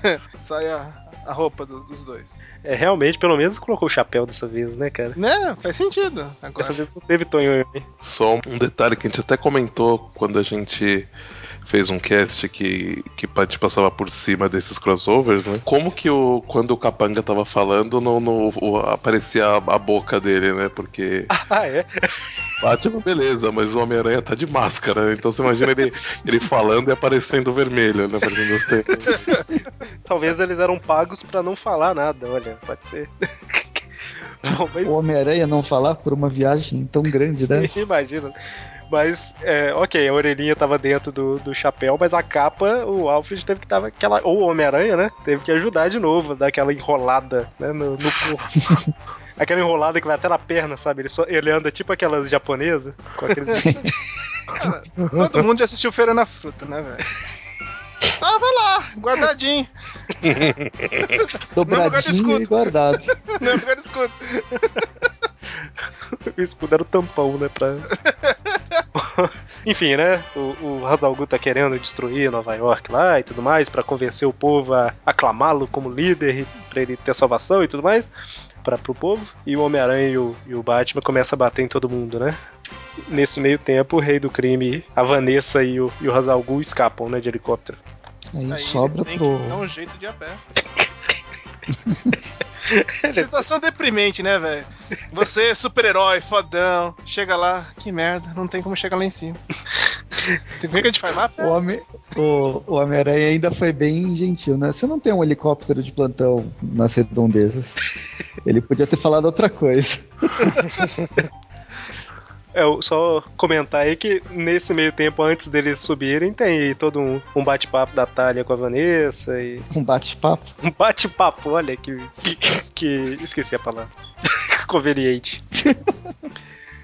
[LAUGHS] Sai a, a roupa do- dos dois. É realmente, pelo menos colocou o chapéu dessa vez, né, cara? Né? Faz sentido. Agora. Dessa vez não teve Tonho. Só um detalhe que a gente até comentou quando a gente fez um cast que, que a gente passava por cima desses crossovers, né? Como que o, quando o Capanga tava falando, não, não- o- aparecia a, a boca dele, né? Porque [LAUGHS] Ah, é? Batman, beleza, mas o Homem-Aranha tá de máscara, né? Então você imagina ele, ele falando e aparecendo vermelho, né? Aparecendo os tempos. [LAUGHS] Talvez eles eram pagos pra não falar nada, olha, pode ser. [LAUGHS] Bom, mas... O Homem-Aranha não falar por uma viagem tão grande dessa. Imagina. Mas, é, ok, a orelhinha tava dentro do, do chapéu, mas a capa, o Alfred teve que dar aquela. Ou o Homem-Aranha, né? Teve que ajudar de novo, dar aquela enrolada né, no, no corpo. [LAUGHS] aquela enrolada que vai até na perna, sabe? Ele, só- ele anda tipo aquelas japonesas, com aqueles vestidos. Cara, todo mundo já assistiu Feira na Fruta, né, velho? Tava lá, guardadinho, [LAUGHS] lugar do Dobradinho escudo. e guardado. [LAUGHS] no lugar do escudo. o escudo era o tampão, né? Pra... [LAUGHS] Enfim, né? O, o Hazal Gu tá querendo destruir Nova York lá e tudo mais, pra convencer o povo a aclamá-lo como líder pra ele ter salvação e tudo mais. Para pro povo. E o Homem-Aranha e o, e o Batman começam a bater em todo mundo, né? Nesse meio tempo, o rei do crime, a Vanessa e o, e o Hazal Gu escapam, né? De helicóptero. Aí, Aí sobra eles têm pro. que dar um jeito de a pé. [LAUGHS] [LAUGHS] Situação deprimente, né, velho? Você, super-herói, fodão, chega lá, que merda, não tem como chegar lá em cima. [LAUGHS] Tem é que a gente faz lá? O Homem- o- o Homem-Aranha ainda foi bem gentil, né? Você não tem um helicóptero de plantão nas redondezas. Ele podia ter falado outra coisa. [LAUGHS] É, eu só comentar aí que nesse meio tempo, antes deles subirem, tem aí todo um, um bate-papo da Talia com a Vanessa e. Um bate-papo. [LAUGHS] Um bate-papo, olha que. que, que- esqueci a palavra. [LAUGHS] Conveniente.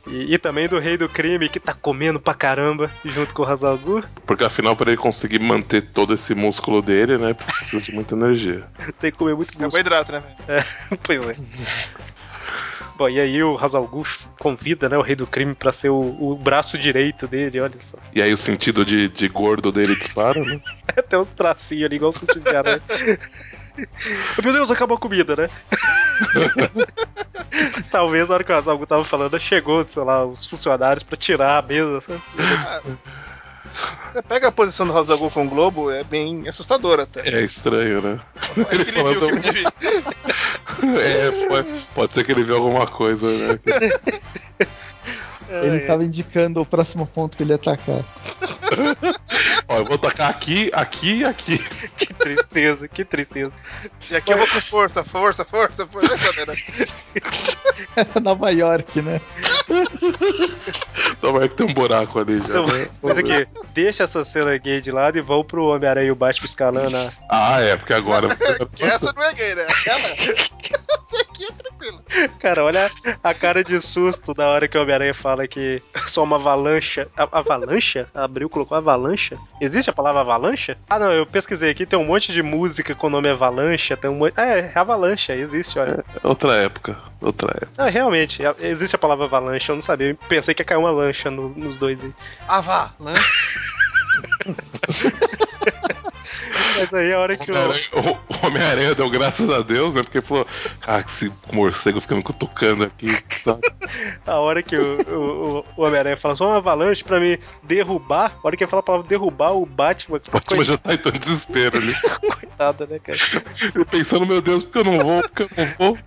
E, e também do rei do crime que tá comendo pra caramba junto com o Hazal Gu. Porque afinal, para ele conseguir manter todo esse músculo dele, né? Precisa de muita energia. Tem que comer muito músculo. Carboidrato, né, velho? [LAUGHS] pois é. Bom, e aí o Hazal Gu convida né, o rei do crime pra ser o, o braço direito dele, olha só. E aí o sentido de, de gordo dele dispara, né? [LAUGHS] Até uns tracinhos ali, igual o sentido de aranha. [LAUGHS] Meu Deus, acabou a comida, né? [LAUGHS] Talvez na hora que o Hazal Gu tava falando, chegou, sei lá, os funcionários pra tirar a mesa. sabe? Você pega a posição do Rosagu com o Globo, é bem assustadora até. É estranho, né? É que ele viu de. [LAUGHS] É, pode, pode ser que ele viu alguma coisa, né? Ele É, tava indicando o próximo ponto que ele ia atacar. [LAUGHS] Ó, eu vou tacar aqui, aqui e aqui. [LAUGHS] Que tristeza, que tristeza. E aqui eu vou com força, força, força, força. [LAUGHS] Né? Nova York, né? Vai que tem um buraco ali já. Então, né? mas aqui, deixa essa cena gay de lado e vão pro Homem-Aranha e o Batman escalando a, Ah, é, porque agora. [LAUGHS] Essa não é gay, né? Aquela. [LAUGHS] Aqui é tranquila. Cara, olha a cara de susto na hora que o Homem-Aranha fala que só uma avalanche. A- avalanche? Abriu, colocou avalanche? Existe a palavra avalanche? Ah, não, eu pesquisei aqui, tem um monte de música com o nome avalanche, tem um monte. É, avalanche, existe, olha. Outra época. Outra época. Ah, realmente, é- existe a palavra avalanche, eu não sabia. Eu pensei que ia cair uma lancha no- nos dois aí. Ah. Né? [LAUGHS] Mas aí a hora que o. Homem-Aranha- deu graças a Deus, né? Porque falou, ah, esse morcego fica me cutucando aqui. sabe? A hora que o, o, o Homem-Aranha fala só uma avalanche pra me derrubar, a hora que ele fala a palavra derrubar, o Batman. O Batman já tá em todo desespero ali. [LAUGHS] Coitada, né, cara? Ele pensando, meu Deus, porque eu não vou, porque eu não vou.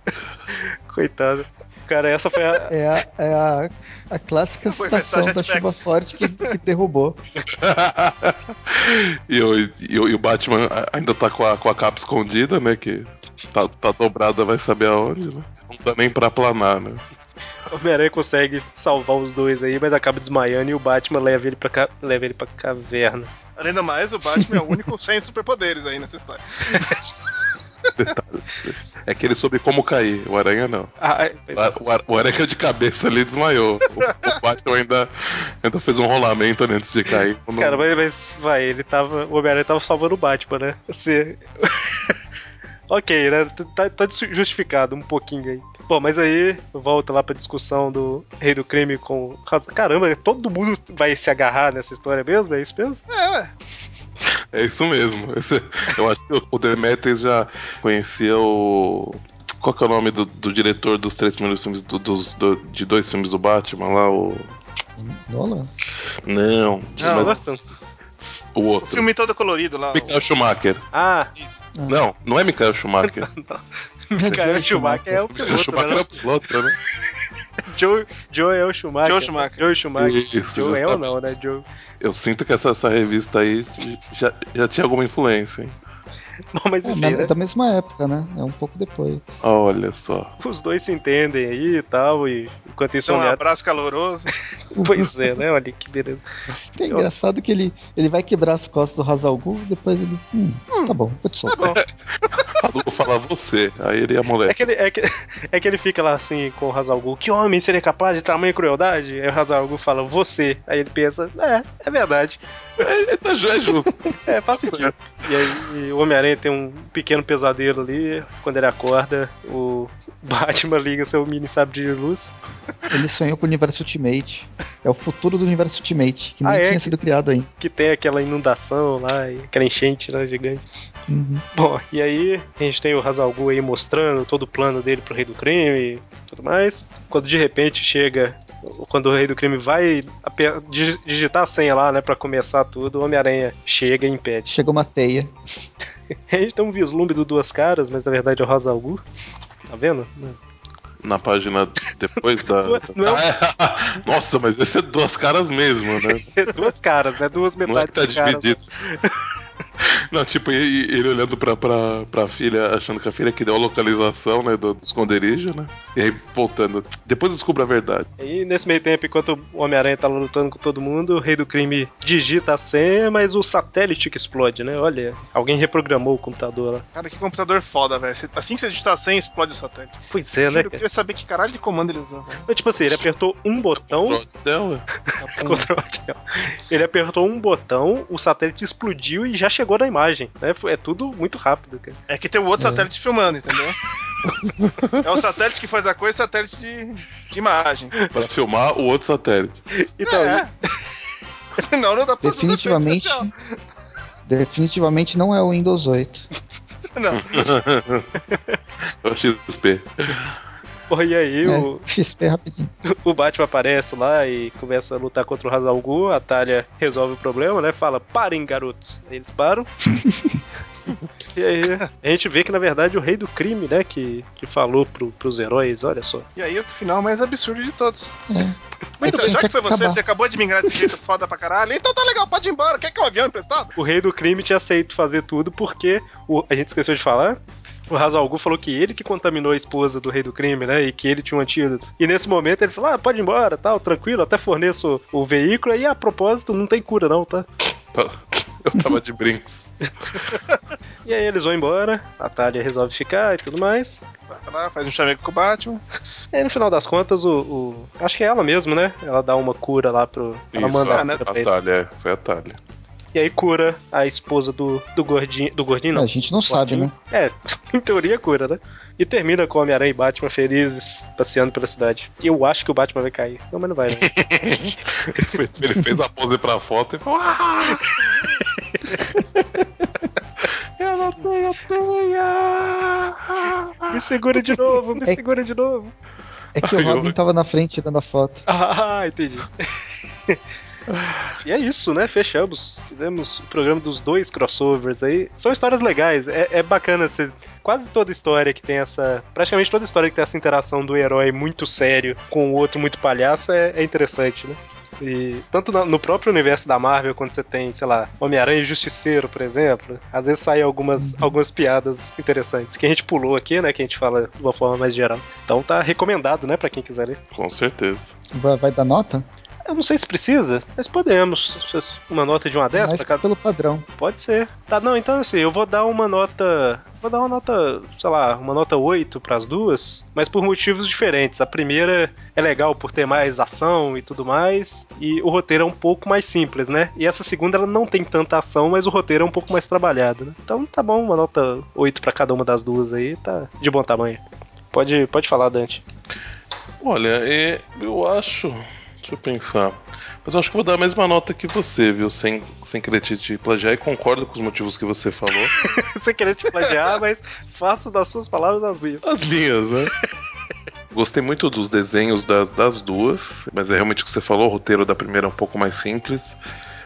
Coitado. Cara, essa foi a. É a, é a, a clássica Foi citação da chuva forte que, que derrubou. [LAUGHS] e, o, e, o, e o Batman ainda tá com a, com a capa escondida, né? Que tá, tá dobrada, vai saber aonde, né? Não dá nem pra planar, né? O Homem-Aranha consegue salvar os dois aí, mas acaba desmaiando e o Batman leva ele pra, ca... leva ele pra caverna. Além do mais, o Batman é o único [LAUGHS] sem superpoderes aí nessa história. [LAUGHS] É que ele soube como cair, o Aranha não. Ah, é, O, Ar- o Aranha de cabeça ali desmaiou. O, o Batman ainda, ainda fez um rolamento ali antes de cair. Não- cara, mas, mas vai, ele tava. O Homem-Aranha tava salvando o Batman, né? Você. [LAUGHS] ok, né? Tá, tá justificado um pouquinho aí. Bom, mas aí volta lá pra discussão do Rei do Crime com. Caramba, todo mundo vai se agarrar nessa história mesmo? É isso mesmo? É, ué. É isso mesmo. Esse- eu acho que o Demetrius já conhecia o. Qual que é o nome do, do diretor dos três primeiros filmes, do- dos, do- de dois filmes do Batman lá? O. Nolan? Não, Não, mas o O outro. filme todo colorido lá. Michael Schumacher. Ah, o- Isso. Não, não é Michael Schumacher. [LAUGHS] Michael Schumacher é o Michael piloto, Schumacher é né? o piloto, né? [LAUGHS] Joe, Joe é o Schumacher. Joe Schumacher. Joe Schumacher. Isso, Joe é ou justamente. não, né? Joe. Eu sinto que essa, essa revista aí já, já tinha alguma influência, hein? [LAUGHS] Bom, mas É, enfim, na- né? é da mesma época, né? É um pouco depois. Olha só. Os dois se entendem aí e tal, e enquanto isso Então, um abraço caloroso. [LAUGHS] Pois é, né? Olha que beleza. É engraçado que ele, ele vai quebrar as costas do Hazalgu, depois ele. Hum, tá bom, vou te Tá soltar. bom. [LAUGHS] Vou falar você, aí ele é moleque. É que, ele, é, que, é que ele fica lá assim com o Hazalgu, que homem seria capaz de tamanha crueldade? Aí o Hazalgu fala, você. Aí ele pensa, é, é verdade. É, tá ju- é justo. É, faz sentido. E aí o Homem-Aranha tem um pequeno pesadelo ali. Quando ele acorda, o [LAUGHS] Batman liga seu mini sabre de luz. Ele sonhou com o universo Ultimate. É o futuro do universo Ultimate, que nem Ah, é? tinha sido criado ainda. Que tem aquela inundação lá, e aquela enchente né, gigante. Uhum. Bom, e aí a gente tem o Hazalgu aí mostrando todo o plano dele pro Rei do Crime e tudo mais. Quando de repente chega, quando o Rei do Crime vai digitar a senha lá, né, pra começar tudo, o Homem-Aranha chega e impede. Chegou uma teia. [LAUGHS] A gente tem um vislumbre do Duas Caras, mas na verdade é o Hazalgu. Tá vendo? Na página depois da. [LAUGHS] Não é- é Ah, [LAUGHS] é. Nossa, mas esse é duas caras mesmo, né? Duas caras, né? Duas Não é metades que tá de caras. dividido. Não, tipo, ele, ele olhando pra, pra, pra filha, achando que a filha que deu a localização, né, do esconderijo, né? E aí voltando. Depois descobre a verdade. E nesse meio tempo, enquanto o Homem-Aranha tá lutando com todo mundo, o Rei do Crime digita a senha, mas o satélite que explode, né? Olha, alguém reprogramou o computador lá. Cara, que computador foda, velho. Assim que você digitar 100, explode o satélite. Pois é, né? Eu queria saber que caralho de comando ele usou. Mas, tipo assim, ele apertou um botão. Control Alt. [LAUGHS] Ele apertou um botão, o satélite explodiu e já chegou na imagem. Né? É tudo muito rápido, cara. É que tem o outro É. satélite filmando, entendeu? [LAUGHS] é o satélite que faz a coisa e o satélite de, de imagem. Pra filmar o outro satélite. Então, é. [LAUGHS] Senão não dá pra Definitivamente. Definitivamente não é o Windows 8. Não. [LAUGHS] É o XP. Porra, e aí É, o, [LAUGHS] XP rapidinho. [LAUGHS] o Batman aparece lá e começa a lutar contra o Hazalgu. A Talia resolve o problema, né? Fala, parem, garotos. Eles param. [LAUGHS] E aí a gente vê que na verdade o rei do crime, né, que, que falou pro, pros heróis, olha só. E aí o final mais absurdo de todos. É. Então, bem, já que foi que você, acabar. você acabou de mingrar desse jeito foda pra caralho, então tá legal, pode ir embora. Quer que é um avião emprestado? O rei do crime tinha aceito fazer tudo porque o- a gente esqueceu de falar. O Hazalgu falou que ele que contaminou a esposa do rei do crime, né? E que ele tinha um antídoto. E nesse momento ele falou: Ah, pode ir embora, tal, tranquilo, até forneço o veículo. E a propósito, não tem cura, não, tá? [LAUGHS] Eu tava de brinks. [LAUGHS] E aí eles vão embora, a Talia resolve ficar e tudo mais. Vai lá, faz um chameco com o Batman. E aí no final das contas, o, o- Acho que é ela mesmo, né? Ela dá uma cura lá pro. Ela Isso, manda a, a né? a é, foi a Thalia. E aí cura a esposa do, do gordinho. Do gordinho, não. A gente não sabe, né? É, [LAUGHS] em teoria cura, né? E termina com Homem-Aranha e Batman felizes passeando pela cidade. E eu acho que o Batman vai cair. Não, mas não vai, não. [LAUGHS] Ele fez a pose pra foto e falou: "Ah!" [LAUGHS] Eu não tenho teia! me segura de novo, me É- segura de novo. É que o eu- Robin tava na frente dando a foto. Ah, entendi. E é isso, né? Fechamos. Fizemos o programa dos dois crossovers aí. São histórias legais. É, é bacana ser. Quase toda história que tem essa. Praticamente toda história que tem essa interação do herói muito sério com o outro muito palhaço é, é interessante, né? E tanto no próprio universo da Marvel, quando você tem, sei lá, Homem-Aranha e Justiceiro, por exemplo, às vezes saem algumas, algumas piadas interessantes. Que a gente pulou aqui, né? Que a gente fala de uma forma mais geral. Então tá recomendado, né? Pra quem quiser ler. Com certeza. Vai, vai dar nota? Eu não sei se precisa, mas podemos. Uma nota de 1 a 10 Mas pra cada. pelo padrão. Pode ser. Tá, não, então assim, eu vou dar uma nota. Vou dar uma nota, sei lá, uma nota 8 pras duas, mas por motivos diferentes. A primeira é legal por ter mais ação e tudo mais, e o roteiro é um pouco mais simples, né? E essa segunda ela não tem tanta ação, mas o roteiro é um pouco mais trabalhado, né? Então tá bom, uma nota 8 pra cada uma das duas aí, tá de bom tamanho. Pode, pode falar, Dante. Olha, é, eu acho. Deixa eu pensar. Mas eu acho que vou dar a mesma nota que você, viu? Sem, sem querer te, te plagiar e concordo com os motivos que você falou. [LAUGHS] Sem querer te plagiar, mas faço das suas palavras as minhas. As minhas, né? Gostei muito dos desenhos das, das duas, mas é realmente o que você falou, o roteiro da primeira é um pouco mais simples,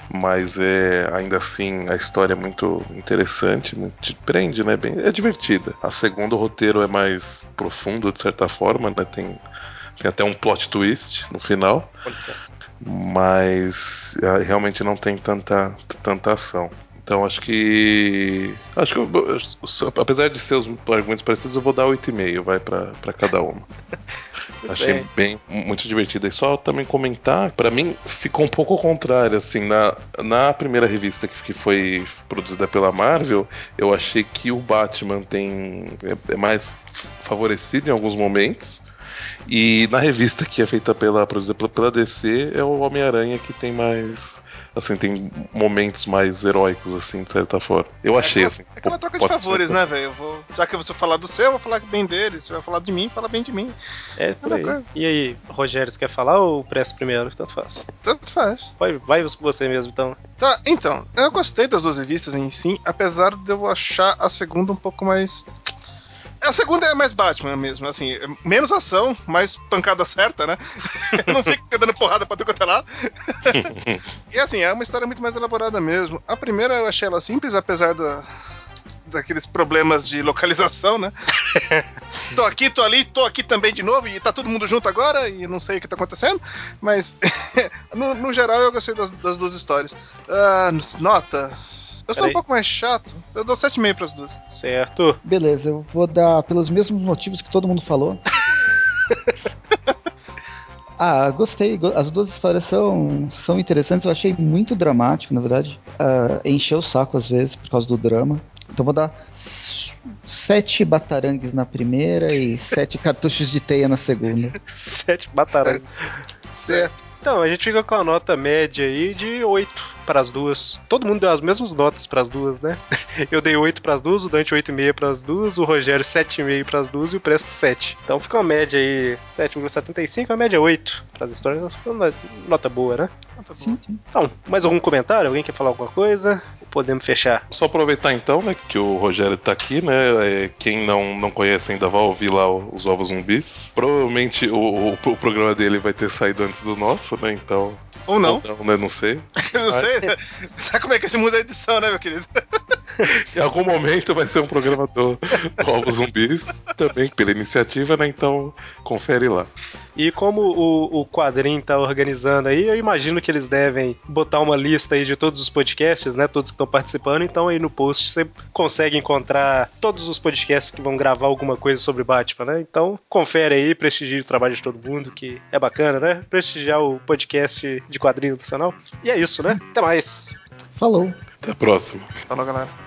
mas é ainda assim a história é muito interessante, muito, te prende, né? Bem, é divertida. A segunda, o roteiro é mais profundo, de certa forma, né? Tem, tem até um plot twist no final, mas ah, realmente não tem tanta, tanta ação. Então acho que. Acho que eu- apesar de ser os argumentos parecidos, eu vou dar 8,5, vai pra cada uma. [LAUGHS] Achei bem. muito divertida. E só também comentar, pra mim ficou um pouco ao contrário, assim, na, na primeira revista que, que foi produzida pela Marvel, eu achei que o Batman tem é, é mais favorecido em alguns momentos. E na revista que é feita pela, produzida pela, pela DC, é o Homem-Aranha que tem mais. Assim, tem momentos mais heróicos, assim, de certa forma. Eu achei, aquela, assim. É aquela troca de pode ser- favores, né, velho? Vou- Já que você falar do seu, eu vou falar bem dele. Se vai falar de mim, fala bem de mim. É, por coisa. E aí, Rogério, você quer falar ou presta primeiro? Tanto faz. Tanto faz. Vai, vai você mesmo, então. Tá, então, eu gostei das duas revistas em si, apesar de eu achar a segunda um pouco mais. A segunda é mais Batman mesmo, assim, é menos ação, mais pancada certa, né? [LAUGHS] Não fica dando porrada pra tudo quanto é lado. [LAUGHS] e assim, é uma história muito mais elaborada mesmo. A primeira eu achei ela simples, apesar da. Daqueles problemas de localização, né? [LAUGHS] tô aqui, tô ali, tô aqui também de novo, e tá todo mundo junto agora, e não sei o que tá acontecendo, mas no, no geral eu gostei das, das duas histórias. Ah, nota. Eu sou Peraí. um pouco mais chato. Eu dou 7,5 pras duas. Certo. Beleza, eu vou dar pelos mesmos motivos que todo mundo falou. [LAUGHS] ah, gostei. go- As duas histórias são, são interessantes. Eu achei muito dramático, na verdade. Ah, encheu o saco às vezes por causa do drama. Então vou dar sete batarangues na primeira e sete cartuchos de teia na segunda. [LAUGHS] Sete batarão. Certo. Então, a gente fica com a nota média aí de 8 para as duas. Todo mundo deu as mesmas notas para as duas, né? [LAUGHS] Eu dei 8 para as duas, o Dante 8,5 para as duas, o Rogério 7,5 para as duas e o Presto 7. Então fica uma média aí 7,75, a média 8 para as histórias. Uma nota boa, né? Tá bom. Sim, sim. Então, mais algum comentário? Alguém quer falar alguma coisa? Podemos fechar? Só aproveitar então, né, que o Rogério tá aqui, né? é, quem não, não conhece ainda vai ouvir lá os Ovos Zumbis. Provavelmente o, o, o programa dele vai ter saído antes do nosso, né? Então. Ou não. Ou não, né? Não sei. [LAUGHS] Não sei. Sabe como é que se muda a edição, né, meu querido? [LAUGHS] Em algum momento vai ser um programa do, do Ovos Zumbis, também pela iniciativa, né? Então confere lá. E como o, o quadrinho tá organizando aí, eu imagino que eles devem botar uma lista aí de todos os podcasts, né? Todos que estão participando. Então aí no post você consegue encontrar todos os podcasts que vão gravar alguma coisa sobre Batman, né? Então confere aí, prestigie o trabalho de todo mundo, que é bacana, né? Prestigiar o podcast de quadrinho nacional. E é isso, né? Até mais. Falou. Até a próxima. Falou, galera.